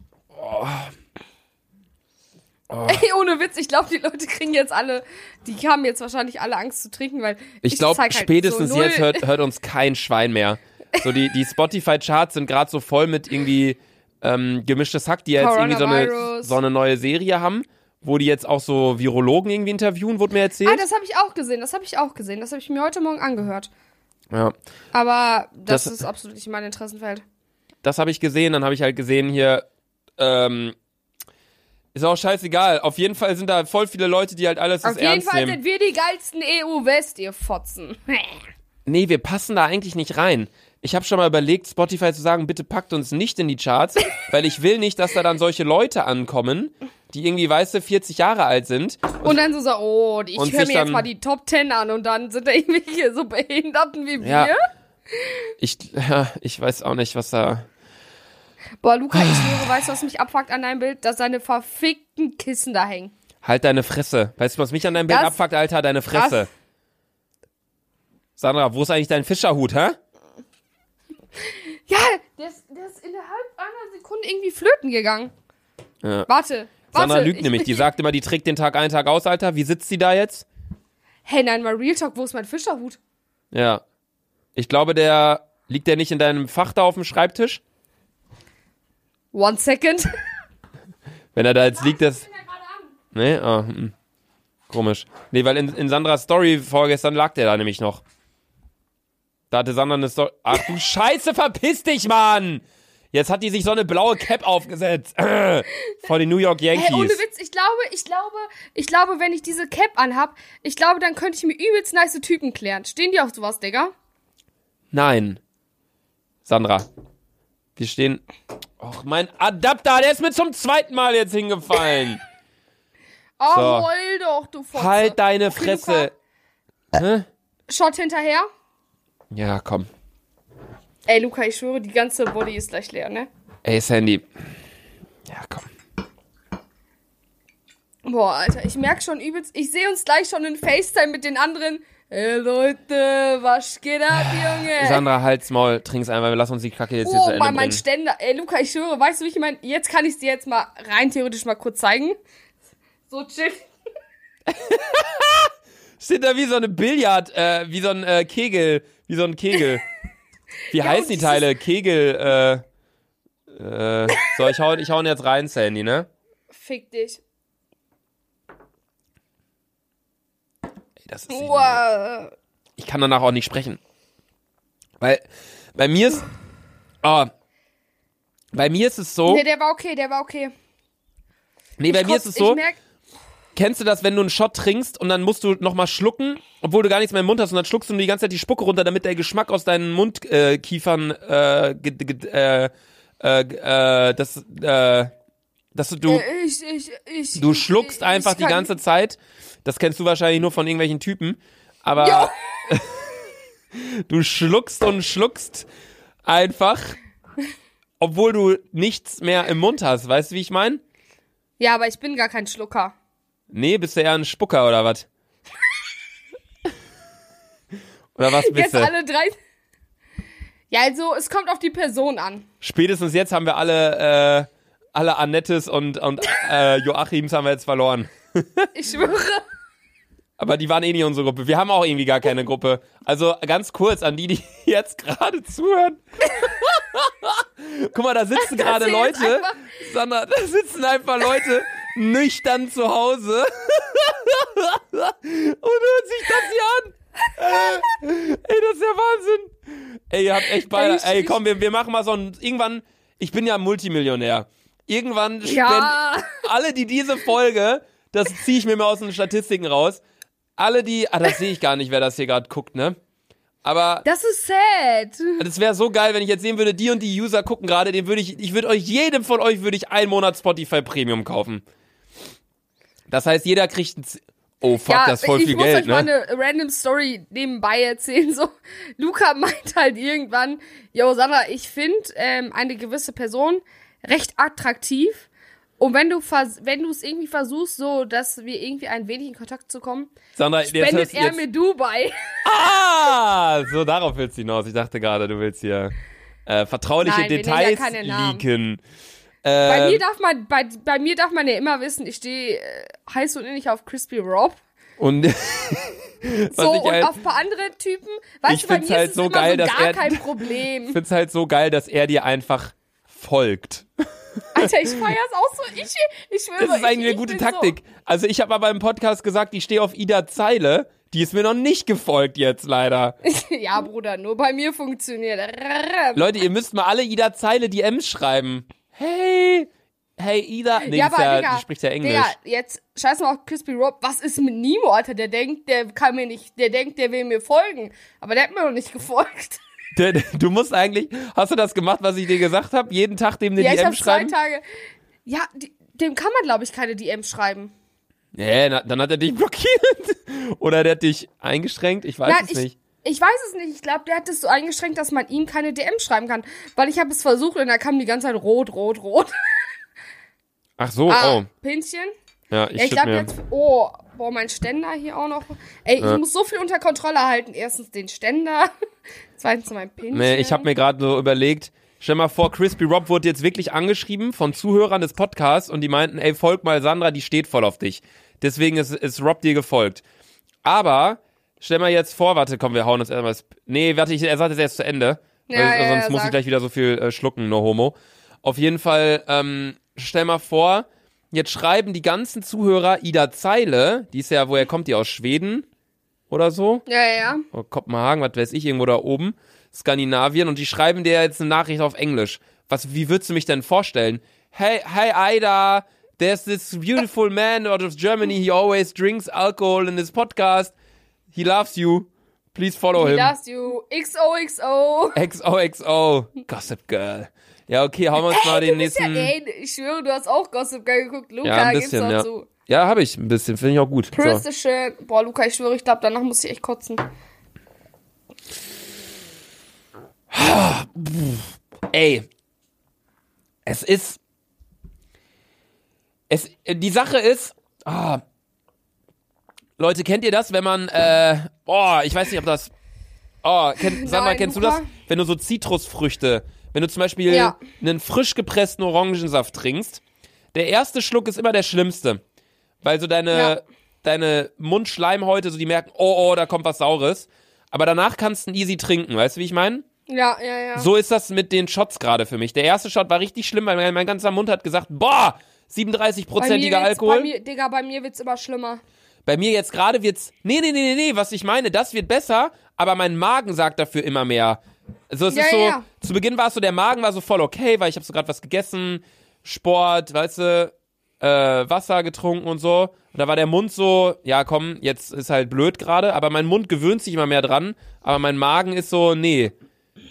Ey, ohne Witz, ich glaube, die Leute kriegen jetzt alle, die haben jetzt wahrscheinlich alle Angst zu trinken, weil Ich glaube, zeig halt spätestens so jetzt hört, hört uns kein Schwein mehr. So die, die Spotify-Charts sind gerade so voll mit irgendwie ähm, gemischtes Hack, die ja jetzt irgendwie so eine, so eine neue Serie haben, wo die jetzt auch so Virologen irgendwie interviewen, wurde mir erzählt. Ah, das habe ich auch gesehen, das habe ich auch gesehen, das habe ich mir heute Morgen angehört. ja, Aber das, Das- ist absolut nicht mein Interessenfeld. das habe ich gesehen. Dann habe ich halt gesehen hier, ähm, ist auch scheißegal. Auf jeden Fall sind da voll viele Leute, die halt alles das Auf jeden ernst Fall nehmen. sind wir die geilsten EU-West, ihr Fotzen. Nee, wir passen da eigentlich nicht rein. Ich habe schon mal überlegt, Spotify zu sagen, bitte packt uns nicht in die Charts, weil ich will nicht, dass da dann solche Leute ankommen, die irgendwie, weißt du, 40 Jahre alt sind. Und dann so, so oh, Und ich höre mir jetzt dann- mal die Top 10 an und dann sind da irgendwelche so Behinderten wie Ja. wir. Ich, ja, ich weiß auch nicht, was da. Boah, Luca, ich schwöre, weißt du, was mich abfuckt an deinem Bild? Dass seine verfickten Kissen da hängen. Halt deine Fresse. Weißt du, was mich an deinem Bild Das- abfuckt, Alter? Deine Fresse. das- Sandra, wo ist eigentlich dein Fischerhut, hä? Ja, der ist, der ist innerhalb einer Sekunde irgendwie flöten gegangen. Ja. Warte, Sandra warte. lügt ich- nämlich. Die sagt immer, die trägt den Tag ein, Tag aus, Alter. Wie sitzt sie da jetzt? Hey, nein, mal Real Talk, wo ist mein Fischerhut? Ja. Ich glaube, der liegt der nicht in deinem Fach da auf dem Schreibtisch? One second. Wenn er da jetzt liegt, das. Nee? Ah, hm. Komisch. Nee, weil in, in Sandras Story vorgestern lag der da nämlich noch. Da hatte Sandra eine Story. Ach du Scheiße, verpiss dich, Mann! Jetzt hat die sich so eine blaue Cap aufgesetzt. Vor den New York Yankees. Hey, ohne Witz, ich glaube, ich glaube, ich glaube, wenn ich diese Cap anhab, ich glaube, dann könnte ich mir übelst nice Typen klären. Stehen die auf sowas, Digga? Nein. Sandra. Wir stehen. Och, mein Adapter, der ist mir zum zweiten Mal jetzt hingefallen. Oh, So. heul doch, du Fotze. halt deine Fresse. Hä? Shot hinterher. Ja, komm. Ey, Luca, ich schwöre, die ganze Body ist gleich leer, ne? Ey, Sandy. Ja, komm. Boah, Alter, ich merk schon übelst, ich sehe uns gleich schon in FaceTime mit den anderen. Ey, Leute, was geht ab, Junge? Sandra, halt's Maul, trink's einmal, lass uns die Kacke jetzt hier zu Oh, Ende mein, mein. Ständer. Ey, Luca, ich schwöre, weißt du, wie ich meine? Jetzt kann ich dir jetzt mal rein theoretisch mal kurz zeigen. So chill. Steht da wie so eine Billard, äh, wie so ein äh, Kegel, wie so ein Kegel. Wie Ja, heißen die Teile? Kegel, äh, äh, so, ich hau, ich hau ihn jetzt rein, Sandy, ne? Fick dich. Ey, das ist Wow. ich kann danach auch nicht sprechen. Weil bei mir ist oh, bei mir ist es so, Nee, der war okay, der war okay. nee, bei Ich mir ist kotz- es so, Ich merk, kennst du das, wenn du einen Shot trinkst und dann musst du nochmal schlucken, obwohl du gar nichts mehr im Mund hast und dann schluckst du nur die ganze Zeit die Spucke runter, damit der Geschmack aus deinen Mundkiefern äh, Kiefern, äh, äh, äh, äh, das, äh, dass du, du, äh, ich, ich, ich, du schluckst einfach die ganze Zeit. Das kennst du wahrscheinlich nur von irgendwelchen Typen, aber Jo. du schluckst und schluckst einfach, obwohl du nichts mehr im Mund hast. Weißt du, wie ich meine? Ja, aber ich bin gar kein Schlucker. Nee, bist du eher ein Spucker oder was? oder was bist Jetzt du? alle drei. Ja, also, es kommt auf die Person an. Spätestens jetzt haben wir alle, äh, alle Annettes und, und äh, Joachims haben wir jetzt verloren. Ich schwöre. Aber die waren eh nicht unsere Gruppe. Wir haben auch irgendwie gar keine Gruppe. Also ganz kurz an die, die jetzt gerade zuhören. Guck mal, da sitzen gerade jetzt Leute. Sandra, da sitzen einfach Leute nüchtern zu Hause und hören sich das hier an. Äh, ey, das ist ja Wahnsinn. Ey, ihr habt echt beide. Ich- Ey, komm, wir, wir machen mal so ein. Irgendwann, ich bin ja Multimillionär. Irgendwann Ja. alle, die diese Folge, das ziehe ich mir mal aus den Statistiken raus. Alle, die. Ah, das sehe ich gar nicht, wer das hier gerade guckt, ne? Aber Das ist sad. das wäre so geil, wenn ich jetzt sehen würde, die und die User gucken gerade, den würde ich, ich würde euch, jedem von euch würde ich einen Monat Spotify Premium kaufen. Das heißt, jeder kriegt ein. Z oh fuck, ja, das ist voll ich viel muss Geld, euch mal ne? eine random Story nebenbei erzählen. So, Luca meint halt irgendwann, yo Sandra, ich finde ähm, eine gewisse Person recht attraktiv. Und wenn du wenn du es irgendwie versuchst, so dass wir irgendwie ein wenig in Kontakt zu kommen, Sandra, jetzt spendet du er jetzt. mir Dubai. Ah! So, darauf willst du hinaus. Ich dachte gerade, du willst hier äh, vertrauliche Nein, ja Details Namen. leaken. Bei Ähm, mir darf man, bei, bei mir darf man ja immer wissen, ich stehe äh, heiß und innig auf Crispy Rob. und So, ich und halt, auf ein paar andere Typen. Weißt Ich du, bei mir halt ist es so immer geil, so gar er- kein ich Problem. find's halt so geil, dass er dir einfach folgt. Alter, ich feier's auch so. Ich, ich schwöre, Das ist ich, eigentlich eine ich gute Taktik. Also ich habe aber im Podcast gesagt, ich stehe auf Ida Zeile. Die ist mir noch nicht gefolgt jetzt leider. So. Ja, Bruder, nur bei mir funktioniert. Leute, ihr müsst mal alle Ida Zeile DMs schreiben. Hey, hey Ida. Nee, ja, aber ja, Digga, die spricht ja Englisch. Digga, jetzt scheiß mal auf Crispy Rob. Was ist mit Nemo, Alter? Der denkt, der kann mir nicht, der denkt, der will mir folgen. Aber der hat mir noch nicht gefolgt. Du musst eigentlich, hast du das gemacht, was ich dir gesagt habe? Jeden Tag dem eine ja, ich DM zwei schreiben? Tage. Ja, dem kann man, glaube ich, keine DMs schreiben. Ja, na, dann hat er dich blockiert. Oder der hat dich eingeschränkt. Ich weiß Nein, es ich, nicht. Ich weiß es nicht. Ich glaube, der hat es so eingeschränkt, dass man ihm keine DMs schreiben kann. Weil ich habe es versucht und da kam die ganze Zeit rot, rot, rot. Ach so, Ah, oh. Pinchen. Ja, ich, Ja, ich glaube jetzt. Oh, boah, mein Ständer hier auch noch. Ey, ich Ja. muss so viel unter Kontrolle halten. Erstens den Ständer. Zweitens mein Pinchen. Nee, ich habe mir gerade so überlegt, stell mal vor, Crispy Rob wurde jetzt wirklich angeschrieben von Zuhörern des Podcasts und die meinten, ey, folg mal Sandra, die steht voll auf dich. Deswegen ist, ist Rob dir gefolgt. Aber, stell mal jetzt vor, warte, komm, wir hauen uns erstmal. Nee, warte, ich, er sagt es erst zu Ende. Ja, weil, ja, sonst muss ich sag. gleich wieder so viel äh, schlucken, no homo. Auf jeden Fall, ähm, stell mal vor, jetzt schreiben die ganzen Zuhörer Ida Zeile, die ist ja, woher kommt die, aus Schweden oder so? Ja, ja, ja. oder Kopenhagen, was weiß ich, irgendwo da oben, Skandinavien, und die schreiben dir jetzt eine Nachricht auf Englisch. Was, wie würdest du mich denn vorstellen? Hey, hey, Ida, there's this beautiful man out of Germany, he always drinks alcohol in his podcast. He loves you. Please follow He him. loves you. XOXO. XOXO. Gossip Girl. Ja, okay, hauen wir uns mal den bist ja, nächsten. ey, ich schwöre, du hast auch Gossip Girl geguckt. Luca, Ja, ein bisschen, doch ja. zu. Ja, habe ich ein bisschen, finde ich auch gut. So. The shit. Boah, Luca, ich schwöre, ich glaube, danach muss ich echt kotzen. Ey, es ist. Es, die Sache ist. Ah, Leute, kennt ihr das, wenn man. Äh, boah, ich weiß nicht, ob das. Oh, kenn, sag mal, Nein, kennst du das? Wenn du so Zitrusfrüchte, wenn du zum Beispiel Ja. einen frisch gepressten Orangensaft trinkst, der erste Schluck ist immer der schlimmste. Weil so deine, Ja. deine Mundschleimhäute, so die merken, oh, oh, da kommt was Saures. Aber danach kannst du ihn easy trinken, weißt du, wie ich meine? Ja, ja, ja. So ist das mit den Shots gerade für mich. Der erste Shot war richtig schlimm, weil mein, mein ganzer Mund hat gesagt, boah, 37-prozentiger wird's- Alkohol. Bei mir, Digga, bei mir wird's immer schlimmer. Bei mir jetzt gerade wird's, nee, nee, nee, nee, nee, was ich meine, das wird besser, aber mein Magen sagt dafür immer mehr. Also es Ja, ist so, ja, zu Beginn war es so, der Magen war so voll okay, weil ich habe so gerade was gegessen, Sport, weißt du, äh, Wasser getrunken und so. Und da war der Mund so, ja komm, jetzt ist halt blöd gerade, aber mein Mund gewöhnt sich immer mehr dran, aber mein Magen ist so, nee.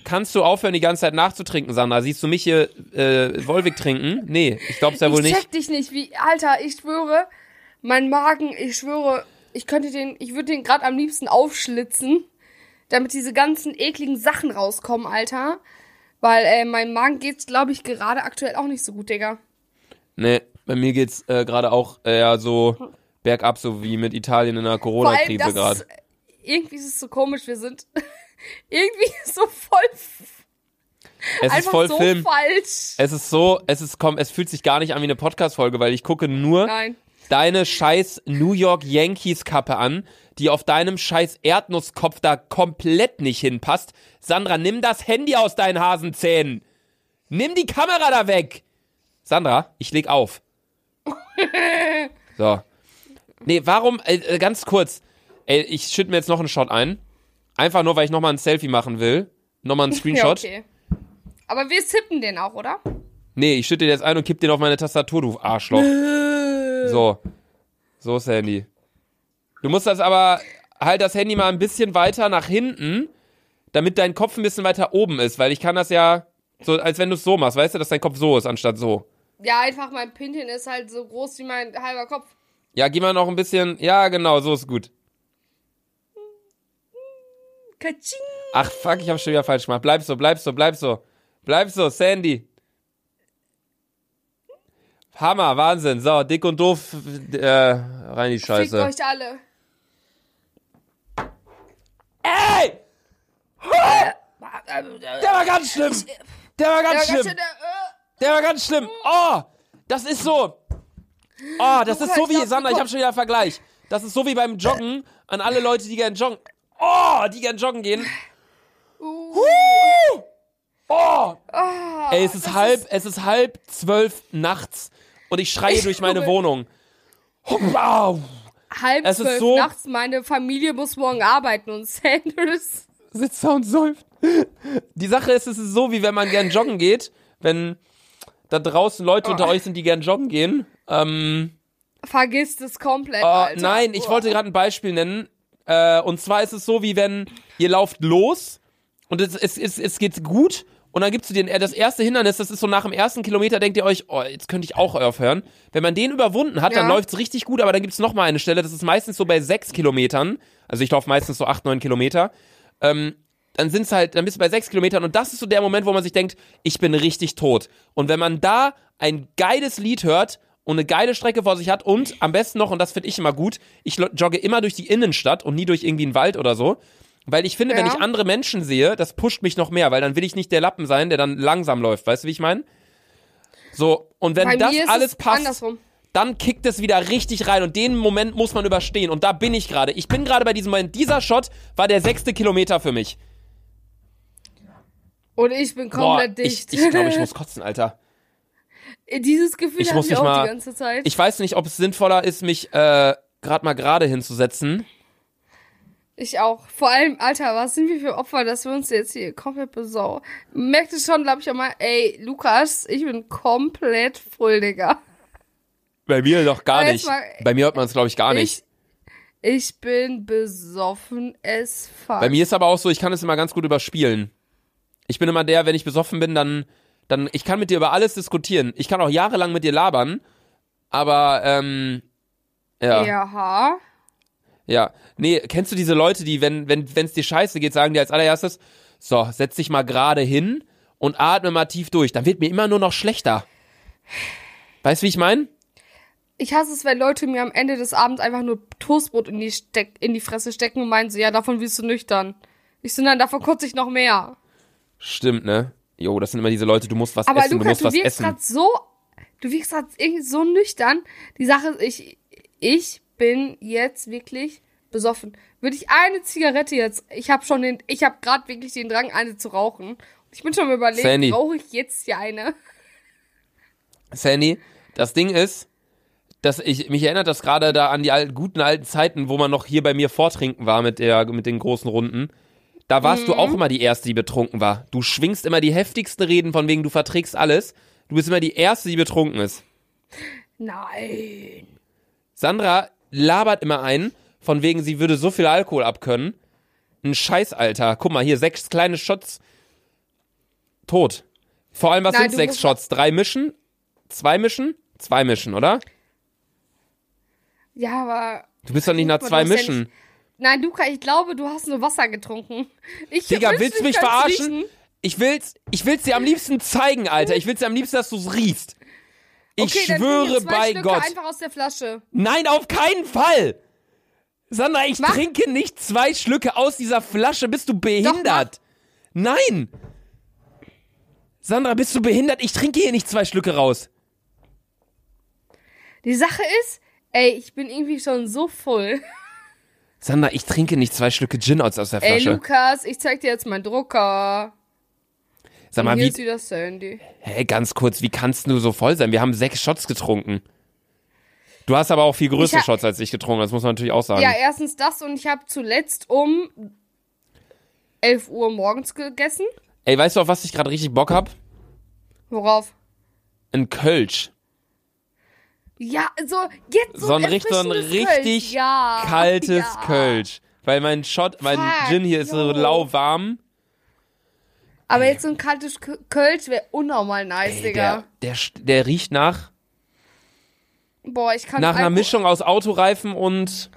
Kannst du aufhören, die ganze Zeit nachzutrinken, Sandra? Siehst du mich hier äh, Volvic trinken? Nee, ich glaub's ja wohl ich nicht. check dich nicht, wie, Alter, ich schwöre, mein Magen, ich schwöre, ich könnte den, ich würde den gerade am liebsten aufschlitzen, damit diese ganzen ekligen Sachen rauskommen, Alter. Weil, äh, mein Magen geht's, glaube ich, gerade aktuell auch nicht so gut, Digga. Nee, bei mir geht's äh, gerade auch eher so bergab, so wie mit Italien in der Corona-Krise gerade. ist, irgendwie ist es so komisch, wir sind irgendwie so voll, Es ist voll so Film. falsch. Es ist so, es ist komm, es fühlt sich gar nicht an wie eine Podcast-Folge, weil ich gucke nur Nein. Deine scheiß New York Yankees-Kappe an, die auf deinem scheiß Erdnusskopf da komplett nicht hinpasst. Sandra, nimm das Handy aus deinen Hasenzähnen. Nimm die Kamera da weg. Sandra, ich leg auf. So. Nee, warum, äh, äh, ganz kurz, ey, ich schütte mir jetzt noch einen Shot ein. Einfach nur, weil ich nochmal ein Selfie machen will. Nochmal einen Ja, Screenshot. okay. Aber wir sippen den auch, oder? Nee, ich schütte den jetzt ein und kipp den auf meine Tastatur, du Arschloch. so. So ist Handy. Du musst das aber, halt das Handy mal ein bisschen weiter nach hinten, damit dein Kopf ein bisschen weiter oben ist, weil ich kann das ja, so als wenn du es so machst, weißt du, dass dein Kopf so ist, anstatt so. Ja, einfach mein Pinchen ist halt so groß wie mein halber Kopf. Ja, geh mal noch ein bisschen. Ja, genau, so ist gut. Katsching. Ach, fuck, ich hab schon wieder falsch gemacht. Bleib so, bleib so, bleib so. Bleib so, Sandy. Hammer, Wahnsinn. So, dick und doof, äh, rein die Fickt Scheiße. euch alle. Ey! Der war ganz schlimm. Der war ganz ganz schlimm. schön, äh, Der war ganz schlimm. Oh, das ist so. Oh, das ist so wie, Sandra, ich habe schon wieder einen Vergleich. Das ist so wie beim Joggen an alle Leute, die gern joggen. Oh, die gern joggen gehen. uh, Huh! Oh, ah, ey, es ist halb, es ist halb zwölf nachts und ich schreie durch meine Wohnung. Wow. halb es ist zwölf so- nachts. Meine Familie muss morgen arbeiten und Sanders. Sitzt da und säuft. Die Sache ist, es ist so, wie wenn man gern joggen geht, wenn da draußen Leute unter Oh. euch sind, die gern joggen gehen. Ähm, Vergisst es komplett. Oh, nein, ich Oh. wollte gerade ein Beispiel nennen. Äh, und zwar ist es so, wie wenn ihr lauft los und es, es, es, es geht gut und dann gibt's den, äh, das erste Hindernis, das ist so nach dem ersten Kilometer, denkt ihr euch, oh, jetzt könnte ich auch aufhören. Wenn man den überwunden hat, dann Ja. läuft's richtig gut, aber dann gibt's noch mal eine Stelle, das ist meistens so bei sechs Kilometern, also ich laufe meistens so acht, neun Kilometer, ähm, dann sind's halt, dann bist du bei sechs Kilometern und das ist so der Moment, wo man sich denkt, ich bin richtig tot. Und wenn man da ein geiles Lied hört und eine geile Strecke vor sich hat und am besten noch, und das finde ich immer gut, ich jogge immer durch die Innenstadt und nie durch irgendwie einen Wald oder so. Weil ich finde, wenn Ja. ich andere Menschen sehe, das pusht mich noch mehr, weil dann will ich nicht der Lappen sein, der dann langsam läuft. Weißt du, wie ich meine? So, und wenn Bei das alles es passt, andersrum. dann kickt es wieder richtig rein und den Moment muss man überstehen. Und da bin ich gerade. Ich bin gerade bei diesem Moment. Dieser Shot war der sechste Kilometer für mich. Und ich bin Boah, komplett ich, dicht. ich glaube, ich muss kotzen, Alter. Dieses Gefühl Ich muss ich auch mal- die ganze Zeit. Ich weiß nicht, ob es sinnvoller ist, mich äh, gerade mal gerade hinzusetzen. Ich auch. Vor allem, Alter, was sind wir für Opfer, dass wir uns jetzt hier komplett besau. Merkt es schon, glaube ich, auch mal, ey, Lukas, ich bin komplett voll, Digga. Bei mir doch gar nicht. mal- Bei mir hört man es, glaube ich, gar nicht. Ich, ich bin besoffen as fuck. Bei mir ist aber auch so, ich kann es immer ganz gut überspielen. Ich bin immer der, wenn ich besoffen bin, dann, dann, ich kann mit dir über alles diskutieren. Ich kann auch jahrelang mit dir labern, aber, ähm, ja. Ja. Ja, nee, kennst du diese Leute, die, wenn wenn wenn's dir scheiße geht, sagen dir als allererstes, so, setz dich mal gerade hin und atme mal tief durch. Dann wird mir immer nur noch schlechter. Weißt du, wie ich meine? Ich hasse es, wenn Leute mir am Ende des Abends einfach nur Toastbrot in die, Steck, in die Fresse stecken und meinen so, ja, davon wirst du nüchtern. Ich so, nein, davon kotze ich noch mehr. Stimmt, ne? Jo, das sind immer diese Leute, du musst was Aber essen, du Lukas, musst du was wirkst essen. gerade so, du wirkst gerade irgendwie so nüchtern. Die Sache ist, ich, ich bin jetzt wirklich besoffen. Würde ich eine Zigarette jetzt, ich habe schon den, ich habe gerade wirklich den Drang, eine zu rauchen. Ich bin schon überlegt, Sandy. rauche ich jetzt hier eine? Sandy, das Ding ist, dass ich mich erinnert das gerade da an die alten, guten alten Zeiten, wo man noch hier bei mir vortrinken war mit der mit den großen Runden. Da warst du Mhm. auch immer die erste, die betrunken war. Du schwingst immer die heftigsten Reden von wegen du verträgst alles. Du bist immer die erste, die betrunken ist. Nein. Sandra labert immer ein, von wegen sie würde so viel Alkohol abkönnen. Ein Scheiß, Alter. Guck mal, hier sechs kleine Shots. Tot. Vor allem, was Nein, sind sechs Shots? Drei mischen? Zwei mischen? Zwei mischen, oder? Ja, aber Du bist doch nicht nach zwei hast ja mischen. Nein, Luca, ich glaube, du hast nur Wasser getrunken. Ich Digga, willst du ich mich verarschen? riechen. Ich will's, ich will's dir am liebsten zeigen, Alter. Ich will's dir am liebsten, dass du's riechst. Ich Okay, schwöre bei Schlücke Gott. einfach aus der Flasche. Nein, auf keinen Fall. Sandra, ich Mach. trinke nicht zwei Schlücke aus dieser Flasche. Bist du behindert? Nein. Sandra, bist du behindert? Ich trinke hier nicht zwei Schlücke raus. Die Sache ist, ey, ich bin irgendwie schon so voll. Sandra, ich trinke nicht zwei Schlücke Gin aus, aus der Ey, Flasche. Lukas, ich zeig dir jetzt meinen Drucker. Sag mal, wie, ist wieder Sandy. hey, ganz kurz, wie kannst du so voll sein? Wir haben sechs Shots getrunken. Du hast aber auch viel größere Shots als ich getrunken, das muss man natürlich auch sagen. Ja, erstens das und ich habe zuletzt um 11 Uhr morgens gegessen. Ey, weißt du, auf was ich gerade richtig Bock hab? Worauf? Ein Kölsch. Ja, so, jetzt so, So ein, richtig, so ein richtig ja, kaltes ja. Kölsch. Weil mein Shot, mein Fuck, Gin hier ist so lauwarm. Aber jetzt so ein kaltes Kölsch wäre unnormal nice, Ey, Digga. der, der, riecht nach. Boah, ich kann Nach einer Mischung aus Autoreifen und.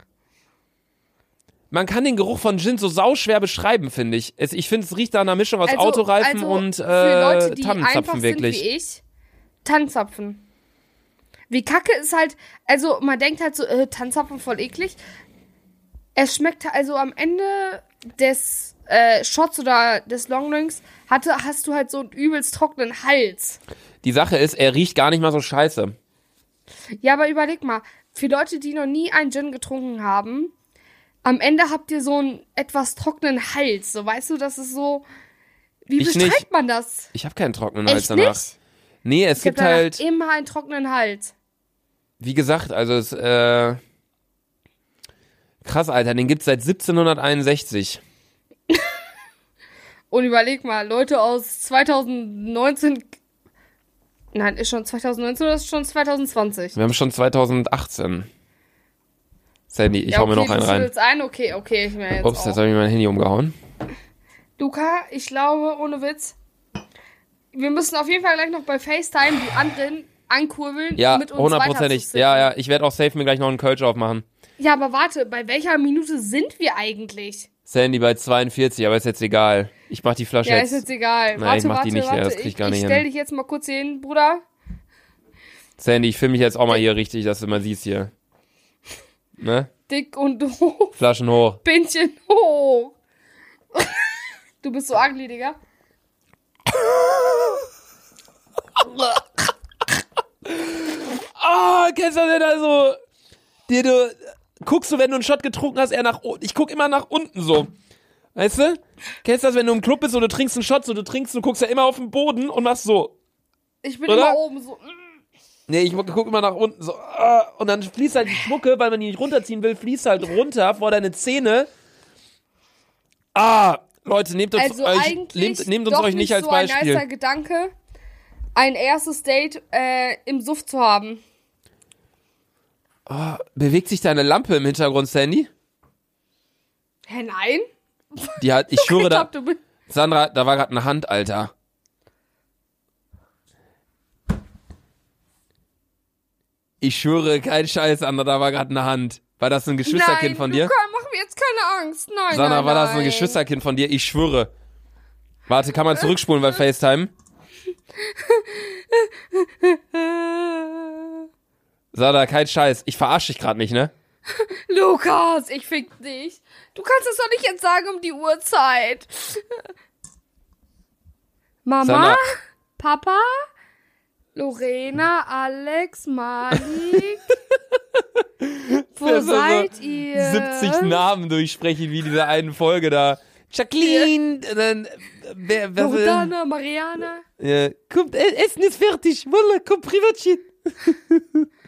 Man kann den Geruch von Gin so sauschwer beschreiben, finde ich. Es, ich finde, es riecht nach einer Mischung aus Also- Autoreifen also und für äh, Leute, die einfach Tannenzapfen wirklich. Sind wie ich, Tannenzapfen. Wie kacke ist halt, also man denkt halt so, äh, Tannenzapfen voll eklig. Es schmeckt also am Ende des äh, Shots oder des Longdrinks hatte, hast du halt so einen übelst trockenen Hals. Die Sache ist, er riecht gar nicht mal so scheiße. Ja, aber überleg mal, für Leute, die noch nie einen Gin getrunken haben, am Ende habt ihr so einen etwas trockenen Hals. So, weißt du, das ist so. Wie Ich beschreibt nicht. man das? Ich habe keinen trockenen Hals Echt danach. nicht? Nee, es Ich gibt halt, immer einen trockenen Hals. wie gesagt, also es, äh, krass, Alter, den gibt's seit 1761. Und überleg mal, Leute aus 2019. Nein, ist schon 2019 oder ist schon 2020? Wir haben schon 2018. Sandy, ich hau mir noch einen rein. schüttelst ein, okay, okay, ich mir jetzt Ups, auch. jetzt habe ich mein Handy umgehauen. Luca, ich glaube, ohne Witz, wir müssen auf jeden Fall gleich noch bei FaceTime die anderen ankurbeln, Ja, mit uns hundertprozentig. Ja, ja, ich werde auch safe mir gleich noch einen Kölsch aufmachen. Ja, aber warte, bei welcher Minute sind wir eigentlich? Sandy bei 42, aber ist jetzt egal. Ich mach die Flasche Ja, jetzt. ist jetzt egal. Nein, warte, ich mach warte, die nicht warte. das krieg ich ich gar ich nicht stell hin. dich jetzt mal kurz hier hin, Bruder. Sandy, ich filme mich jetzt auch mal hier richtig, dass du mal siehst hier. Ne? Dick und doof. Flaschen hoch. Bändchen hoch. du bist so ugly, Digga. Ah, kennst du denn also? Dir du guckst du, wenn du einen Shot getrunken hast, eher nach unten. Ich guck immer nach unten so. Weißt du? Kennst du das, wenn du im Club bist und du trinkst einen Shot, so du trinkst, du guckst ja immer auf den Boden und machst so. Ich bin Oder? immer oben so. Nee, ich guck immer nach unten so. ah, Und dann fließt halt die Schmucke, weil man die nicht runterziehen will, fließt halt runter vor deine Zähne. Ah, Leute, nehmt uns Also euch, nehmt, nehmt uns doch euch nicht als so ein Beispiel. nicer Gedanke, ein erstes Date äh, im Suff zu haben. Bewegt sich deine Lampe im Hintergrund, Sandy? Hä, nein? Die hat, ich schwöre da. Sandra, da war gerade eine Hand, Alter. Ich schwöre, kein Scheiß, Sandra, da war gerade eine Hand. War das ein Geschwisterkind nein, von dir? Luca, mach mir jetzt keine Angst. Nein, Sandra, nein, war das ein nein. Geschwisterkind von dir? Ich schwöre. Warte, kann man zurückspulen bei FaceTime? Sandra, kein Scheiß. Ich verarsche dich gerade nicht, ne? Lukas, ich fick dich. Du kannst das doch nicht jetzt sagen um die Uhrzeit. Mama? Sandra. Papa? Lorena, Alex, Malik? Wo Das ist so seid ihr? 70 Namen durchsprechen, wie diese einen Folge da. Jacqueline, dann, wer, wer, Jordana, Mariana? Ja, kommt, Essen ist fertig. Wolle, komm, Privatchen.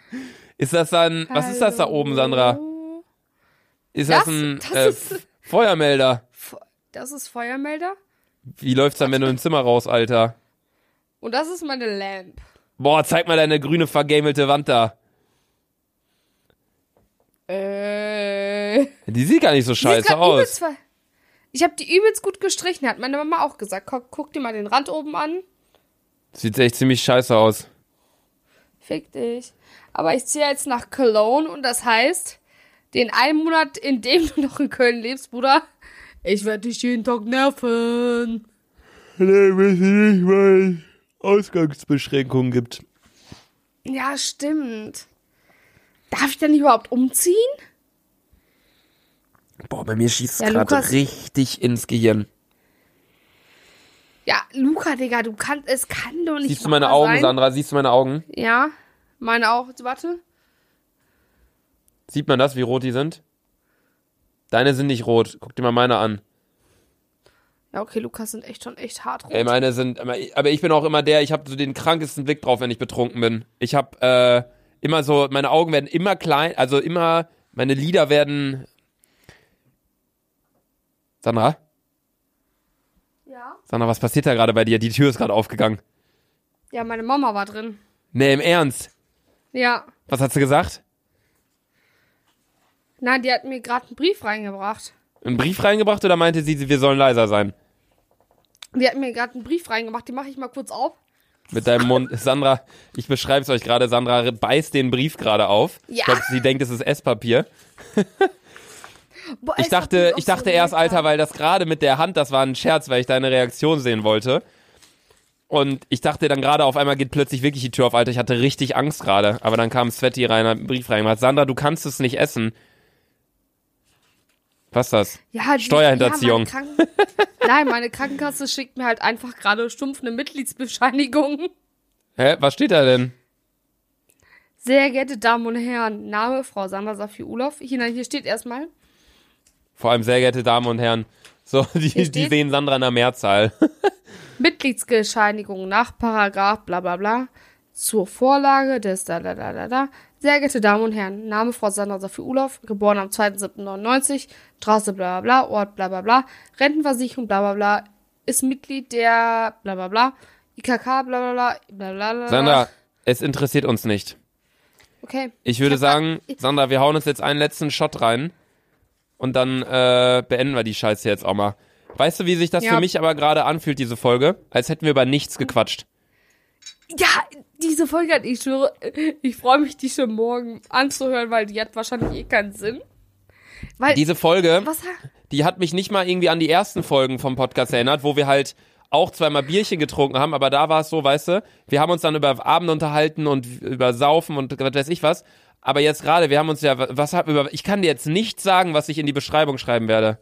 ist das dann, was ist das da oben, Sandra? Ist Das- das, ein das äh, ist- Feuermelder? Fe- Das ist Feuermelder. Wie läuft's dann, wenn du im Zimmer raus, Alter? Und das ist meine Lamp. Boah, zeig mal deine grüne vergamelte Wand da. Äh. Die sieht gar nicht so scheiße aus. Ich habe die übelst gut gestrichen, hat meine Mama auch gesagt. Guck, guck dir mal den Rand oben an. Sieht echt ziemlich scheiße aus. Fick dich. Aber ich ziehe jetzt nach Cologne und das heißt, den einen Monat, in dem du noch in Köln lebst, Bruder, ich werde dich jeden Tag nerven. Nee, weiß ich nicht, weil es Ausgangsbeschränkungen gibt. Ja, stimmt. Darf ich denn überhaupt umziehen? Boah, bei mir schießt Ja, es gerade Lukas- richtig ins Gehirn. Ja, Luca, Digga, du kannst, es kann doch nicht Siehst du meine Augen, sein. Sandra? Siehst du meine Augen? Ja, meine auch. Warte. Sieht man das, wie rot die sind? Deine sind nicht rot. Guck dir mal meine an. Ja, okay, Lukas sind echt schon echt hart rot. Ey, meine sind, aber ich bin auch immer der, ich habe so den krankesten Blick drauf, wenn ich betrunken bin. Ich habe äh, immer so, meine Augen werden immer klein, also immer, meine Lider werden. Sandra? ja? Sandra, was passiert da gerade bei dir? Die Tür ist gerade aufgegangen. Ja, meine Mama war drin. Nee, im Ernst. Ja. Was hat sie gesagt? Nein, die hat mir gerade einen Brief reingebracht. Einen Brief reingebracht oder meinte sie, wir sollen leiser sein? Die hat mir gerade einen Brief reingemacht. Den mache ich mal kurz auf. Mit deinem Mund. Sandra, ich beschreibe es euch gerade. Sandra beißt den Brief gerade auf. Ja. Ich glaube, sie denkt, es ist Esspapier. Boah, Ich dachte, ich dachte so erst. Alter, weil das gerade mit der Hand, das war ein Scherz, weil ich deine Reaktion sehen wollte. Und ich dachte dann gerade, auf einmal geht plötzlich wirklich die Tür auf, Alter. Ich hatte richtig Angst gerade. Aber dann kam Sveti rein, hat einen Brief reingemacht. Sandra, du kannst es nicht essen. Was ist das? Ja, die- Steuerhinterziehung. Ja, meine Kranken Nein, meine Krankenkasse schickt mir halt einfach gerade stumpf eine Mitgliedsbescheinigung. Hä? Was steht da denn? Sehr geehrte Damen und Herren, Name Frau Sandra Safi Ulof. Hier, hier steht erstmal. Vor allem sehr geehrte Damen und Herren. So, die, die sehen Sandra in der Mehrzahl. Mitgliedsbescheinigung nach Paragraph bla bla bla zur Vorlage des da da da da da. Sehr geehrte Damen und Herren, Name Frau Sandra Safi Ulof, geboren am 2.7.99, Straße bla bla bla, Ort bla bla bla, Rentenversicherung bla bla bla, ist Mitglied der bla bla bla, IKK bla bla bla, bla bla bla. Sandra, es interessiert uns nicht. Okay. Ich würde hab sagen, Sandra, wir hauen uns jetzt einen letzten Shot rein und dann äh, beenden wir die Scheiße jetzt auch mal. Weißt du, wie sich das Ja. für mich aber gerade anfühlt, diese Folge? Als hätten wir über nichts gequatscht. Ja, diese Folge hat, ich schwöre, ich freue mich, die schon morgen anzuhören, weil die hat wahrscheinlich eh keinen Sinn. Weil, Diese Folge, was, die hat mich nicht mal irgendwie an die ersten Folgen vom Podcast erinnert, wo wir halt auch zweimal Bierchen getrunken haben, aber da war es so, weißt du, wir haben uns dann über Abend unterhalten und über Saufen und was weiß ich was. Aber jetzt gerade, wir haben uns ja, was hab, über, ich kann dir jetzt nicht sagen, was ich in die Beschreibung schreiben werde.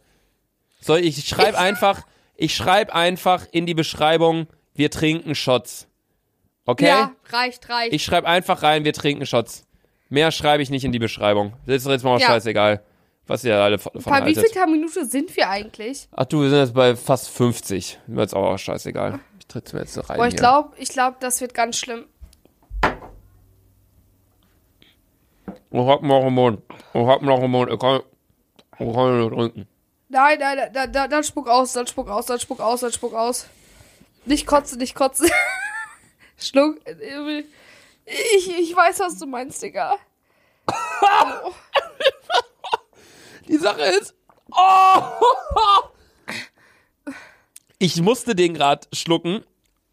Soll ich schreibe einfach, ich schreibe einfach in die Beschreibung, wir trinken Shots. Okay? ja, reicht, reicht. Ich schreibe einfach rein, wir trinken Shots. Mehr schreibe ich nicht in die Beschreibung. Das ist jetzt mal auch Ja. scheißegal, was ihr alle von, Bei wie haltet. viel Minute sind wir eigentlich? Ach du, wir sind jetzt bei fast 50. Mir jetzt auch, auch scheißegal. Ich tritt's mir jetzt so rein Boah, ich glaube, ich glaube, das wird ganz schlimm. Ich hab noch im Mund. Ich hab noch im Mund. Ich kann, ich kann nicht trinken. Nein, nein, nein, dann, dann, dann spuck aus, dann spuck aus, dann spuck aus, dann spuck aus. Nicht kotzen, nicht kotzen. Schluck. Ich, ich weiß, was du meinst, Digga. Die Sache ist. Oh! Ich musste den gerade schlucken,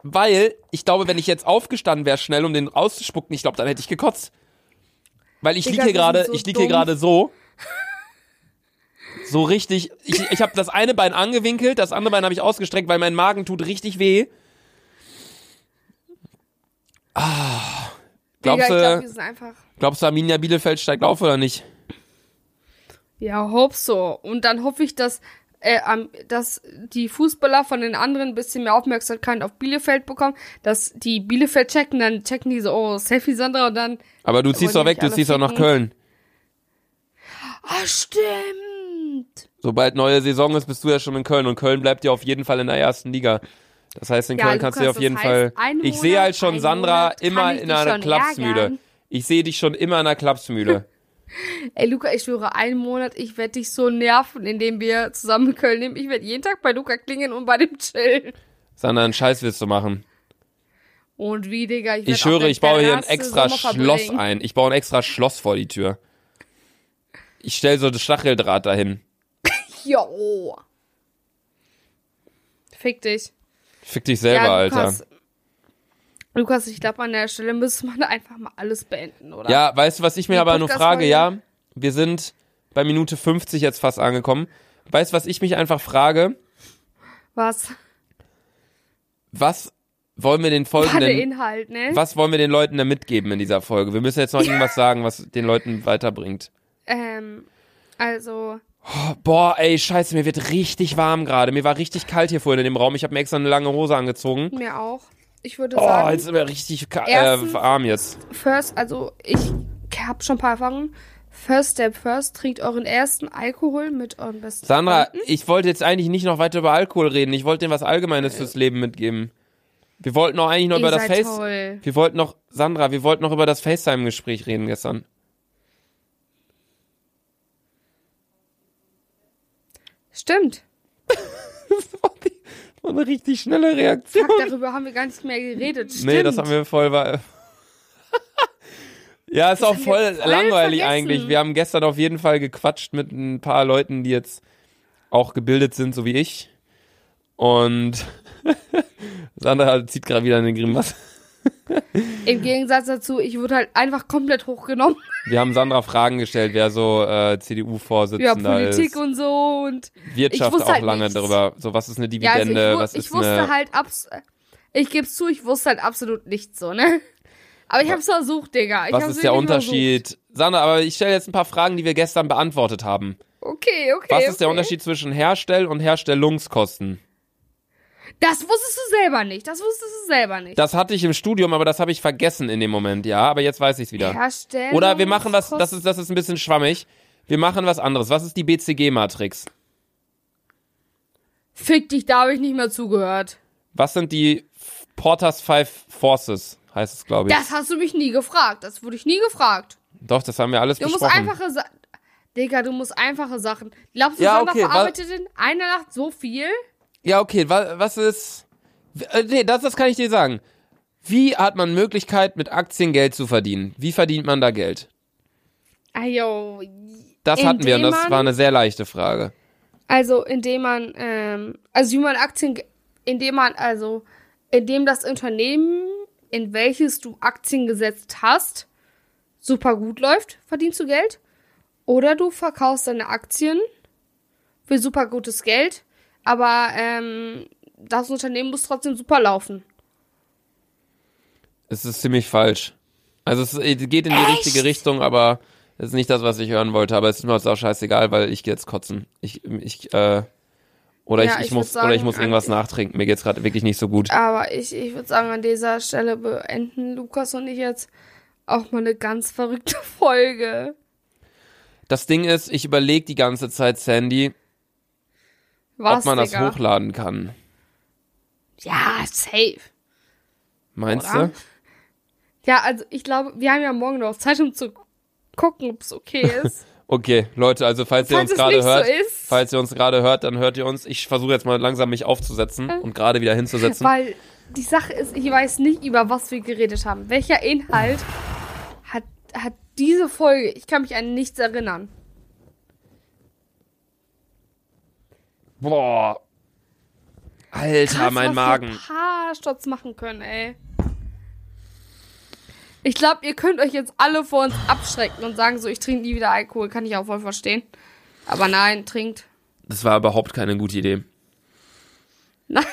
weil ich glaube, wenn ich jetzt aufgestanden wäre schnell, um den rauszuspucken, ich glaube, dann hätte ich gekotzt. Weil ich liege Digga, hier gerade, so ich liege hier gerade so. So richtig. Ich, ich habe das eine Bein angewinkelt, das andere Bein habe ich ausgestreckt, weil mein Magen tut richtig weh. Ah. Digga, Glaubst wir du, einfach. glaubst du, Arminia Bielefeld steigt auf oder nicht? Ja, hopp so. Und dann hoffe ich, dass, äh, am- dass die Fußballer von den anderen ein bisschen mehr Aufmerksamkeit auf Bielefeld bekommen, dass die Bielefeld checken, dann checken die so, oh, Selfie Sandra und dann, Aber du ziehst doch weg, du ziehst doch nach? Köln. ah, stimmt. Sobald neue Saison ist, bist du ja schon in Köln und Köln bleibt ja auf jeden Fall in der ersten Liga. Das heißt, in Ja, Köln kannst du dir auf jeden Fall. einen Ich sehe Monat- halt schon Sandra Monat immer in einer Klapsmühle. Ich sehe dich schon immer in einer Klapsmühle. Ey, Luca, ich schwöre, einen Monat, ich werde dich so nerven, indem wir zusammen Köln nehmen. Ich werde jeden Tag bei Luca klingen und bei dem chillen. Sandra, einen Scheiß willst du machen. Und wie, Digga, ich, Ich schwöre, ich baue hier ein extra Schloss ein. Ich baue ein extra Schloss vor die Tür. Ich stell so das Stacheldraht dahin. Jo. Fick dich. Fick dich selber, ja, Alter. Lukas, ich glaube, an der Stelle müsste man einfach mal alles beenden, oder? Ja, weißt du, was ich mir Die aber nur frage? Ja, wir sind bei Minute 50 jetzt fast angekommen. Weißt du, was ich mich einfach frage? Was? Was wollen wir den folgenden, Inhalt, ne? was wollen wir den Leuten da mitgeben in dieser Folge? Wir müssen jetzt noch irgendwas sagen, was den Leuten weiterbringt. Ähm, also, Boah, ey, scheiße, mir wird richtig warm gerade. Mir war richtig kalt hier vorhin in dem Raum. Ich habe mir extra eine lange Hose angezogen. mir auch. Ich würde Oh, sagen, jetzt ist mir richtig äh, Erstens- warm jetzt. first, also ich habe schon ein paar Erfahrungen. First step first, trinkt euren ersten Alkohol mit euren besten Sandra, Freunden. ich wollte jetzt eigentlich nicht noch weiter über Alkohol reden. Ich wollte denen was Allgemeines fürs Leben mitgeben. Wir wollten auch eigentlich noch Ihr über das Face. toll. Wir wollten noch, Sandra, wir wollten noch über das FaceTime-Gespräch reden gestern. Stimmt. Das die- das war eine richtig schnelle Reaktion. Fuck, darüber haben wir gar nicht mehr geredet. Stimmt. Nee, das haben wir voll. ja, ist auch haben wir voll voll langweilig vergessen. eigentlich. Wir haben gestern auf jeden Fall gequatscht mit ein paar Leuten, die jetzt auch gebildet sind, so wie ich. Und Sandra zieht gerade wieder eine Grimasse. Im Gegensatz dazu, ich wurde halt einfach komplett hochgenommen. Wir haben Sandra Fragen gestellt, wer so äh, Ja, CDU-Vorsitzender Politik ist. und so und Wirtschaft auch halt lange nichts. darüber. So, was ist eine ja, also Dividende, ich, was ich ist wusste eine... halt abs ich geb's zu, ich wusste halt absolut nichts so, ne? Aber ich hab's versucht, Digga. Ich was ist der Unterschied? Sandra, aber ich stelle jetzt ein paar Fragen, die wir gestern beantwortet haben. Versucht. Okay, okay. Was ist der okay. Unterschied zwischen Herstell- und Herstellungskosten? Das wusstest du selber nicht. Das wusstest du selber nicht. Das hatte ich im Studium, aber das habe ich vergessen in dem Moment, ja. Aber jetzt weiß ich es wieder. Herstellung. Oder wir machen was, das ist, das ist ein bisschen schwammig. Wir machen was anderes. Was ist die BCG-Matrix? Fick dich, da habe ich nicht mehr zugehört. Was sind die Porters Five Forces? Heißt es, glaube ich. Das hast du mich nie gefragt. Das wurde ich nie gefragt. Doch, das haben wir alles Du musst besprochen. einfache Sachen. Digga, du musst einfache Sachen. Glaubst du, Ja, Sandra okay, verarbeitet in einer Nacht so viel? Ja, okay, wa was ist. Äh, nee, das, das kann ich dir sagen. Wie hat man Möglichkeit, mit Aktien Geld zu verdienen? Wie verdient man da Geld? Ayo. Das hatten wir und das war eine sehr leichte Frage. Also, indem man, ähm, also wie man Aktien, indem man, also, indem das Unternehmen, in welches du Aktien gesetzt hast, super gut läuft, verdienst du Geld. Oder du verkaufst deine Aktien für super gutes Geld, aber ähm, das Unternehmen muss trotzdem super laufen. Es ist ziemlich falsch. Also es geht in die richtige Richtung, aber es ist nicht das, was ich hören wollte. Aber es ist mir jetzt auch scheißegal, weil ich gehe jetzt kotzen. Ich, ich, äh, oder Ja, ich, ich, ich muss, würd oder ich sagen, muss irgendwas nachtrinken. Mir geht's gerade wirklich nicht so gut. Aber ich, ich würde sagen, an dieser Stelle beenden Lukas und ich jetzt auch mal eine ganz verrückte Folge. Das Ding ist, ich überlege die ganze Zeit, Sandy, Was, ob man das Digga? hochladen kann. Ja, safe. Meinst Oder? du? Ja, also ich glaube, wir haben ja morgen noch Zeit, um zu gucken, ob es okay ist. Okay, Leute, also falls ihr Falls uns es gerade hört, so falls ihr uns gerade hört, dann hört ihr uns. Ich versuche jetzt mal langsam mich aufzusetzen und gerade wieder hinzusetzen. Weil die Sache ist, ich weiß nicht, über was wir geredet haben. Welcher Inhalt hat, hat diese Folge? Ich kann mich an nichts erinnern. Boah. Alter, Krass, mein was Magen. Wir ein paar Stotz machen können, ey. Ich glaube, ihr könnt euch jetzt alle vor uns abschrecken und sagen so, ich trinke nie wieder Alkohol. Kann ich auch voll verstehen. Aber nein, trinkt. Das war überhaupt keine gute Idee. Nein.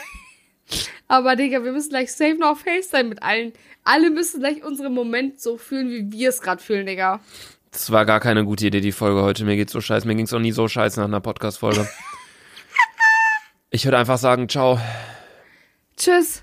Aber Digga, wir müssen gleich safe noch FaceTime mit allen. Alle müssen gleich unseren Moment so fühlen, wie wir es gerade fühlen, Digga. Das war gar keine gute Idee, die Folge heute. Mir geht's so scheiße. Mir ging's auch nie so scheiße nach einer Podcast-Folge. ich würde einfach sagen, ciao. Tschüss.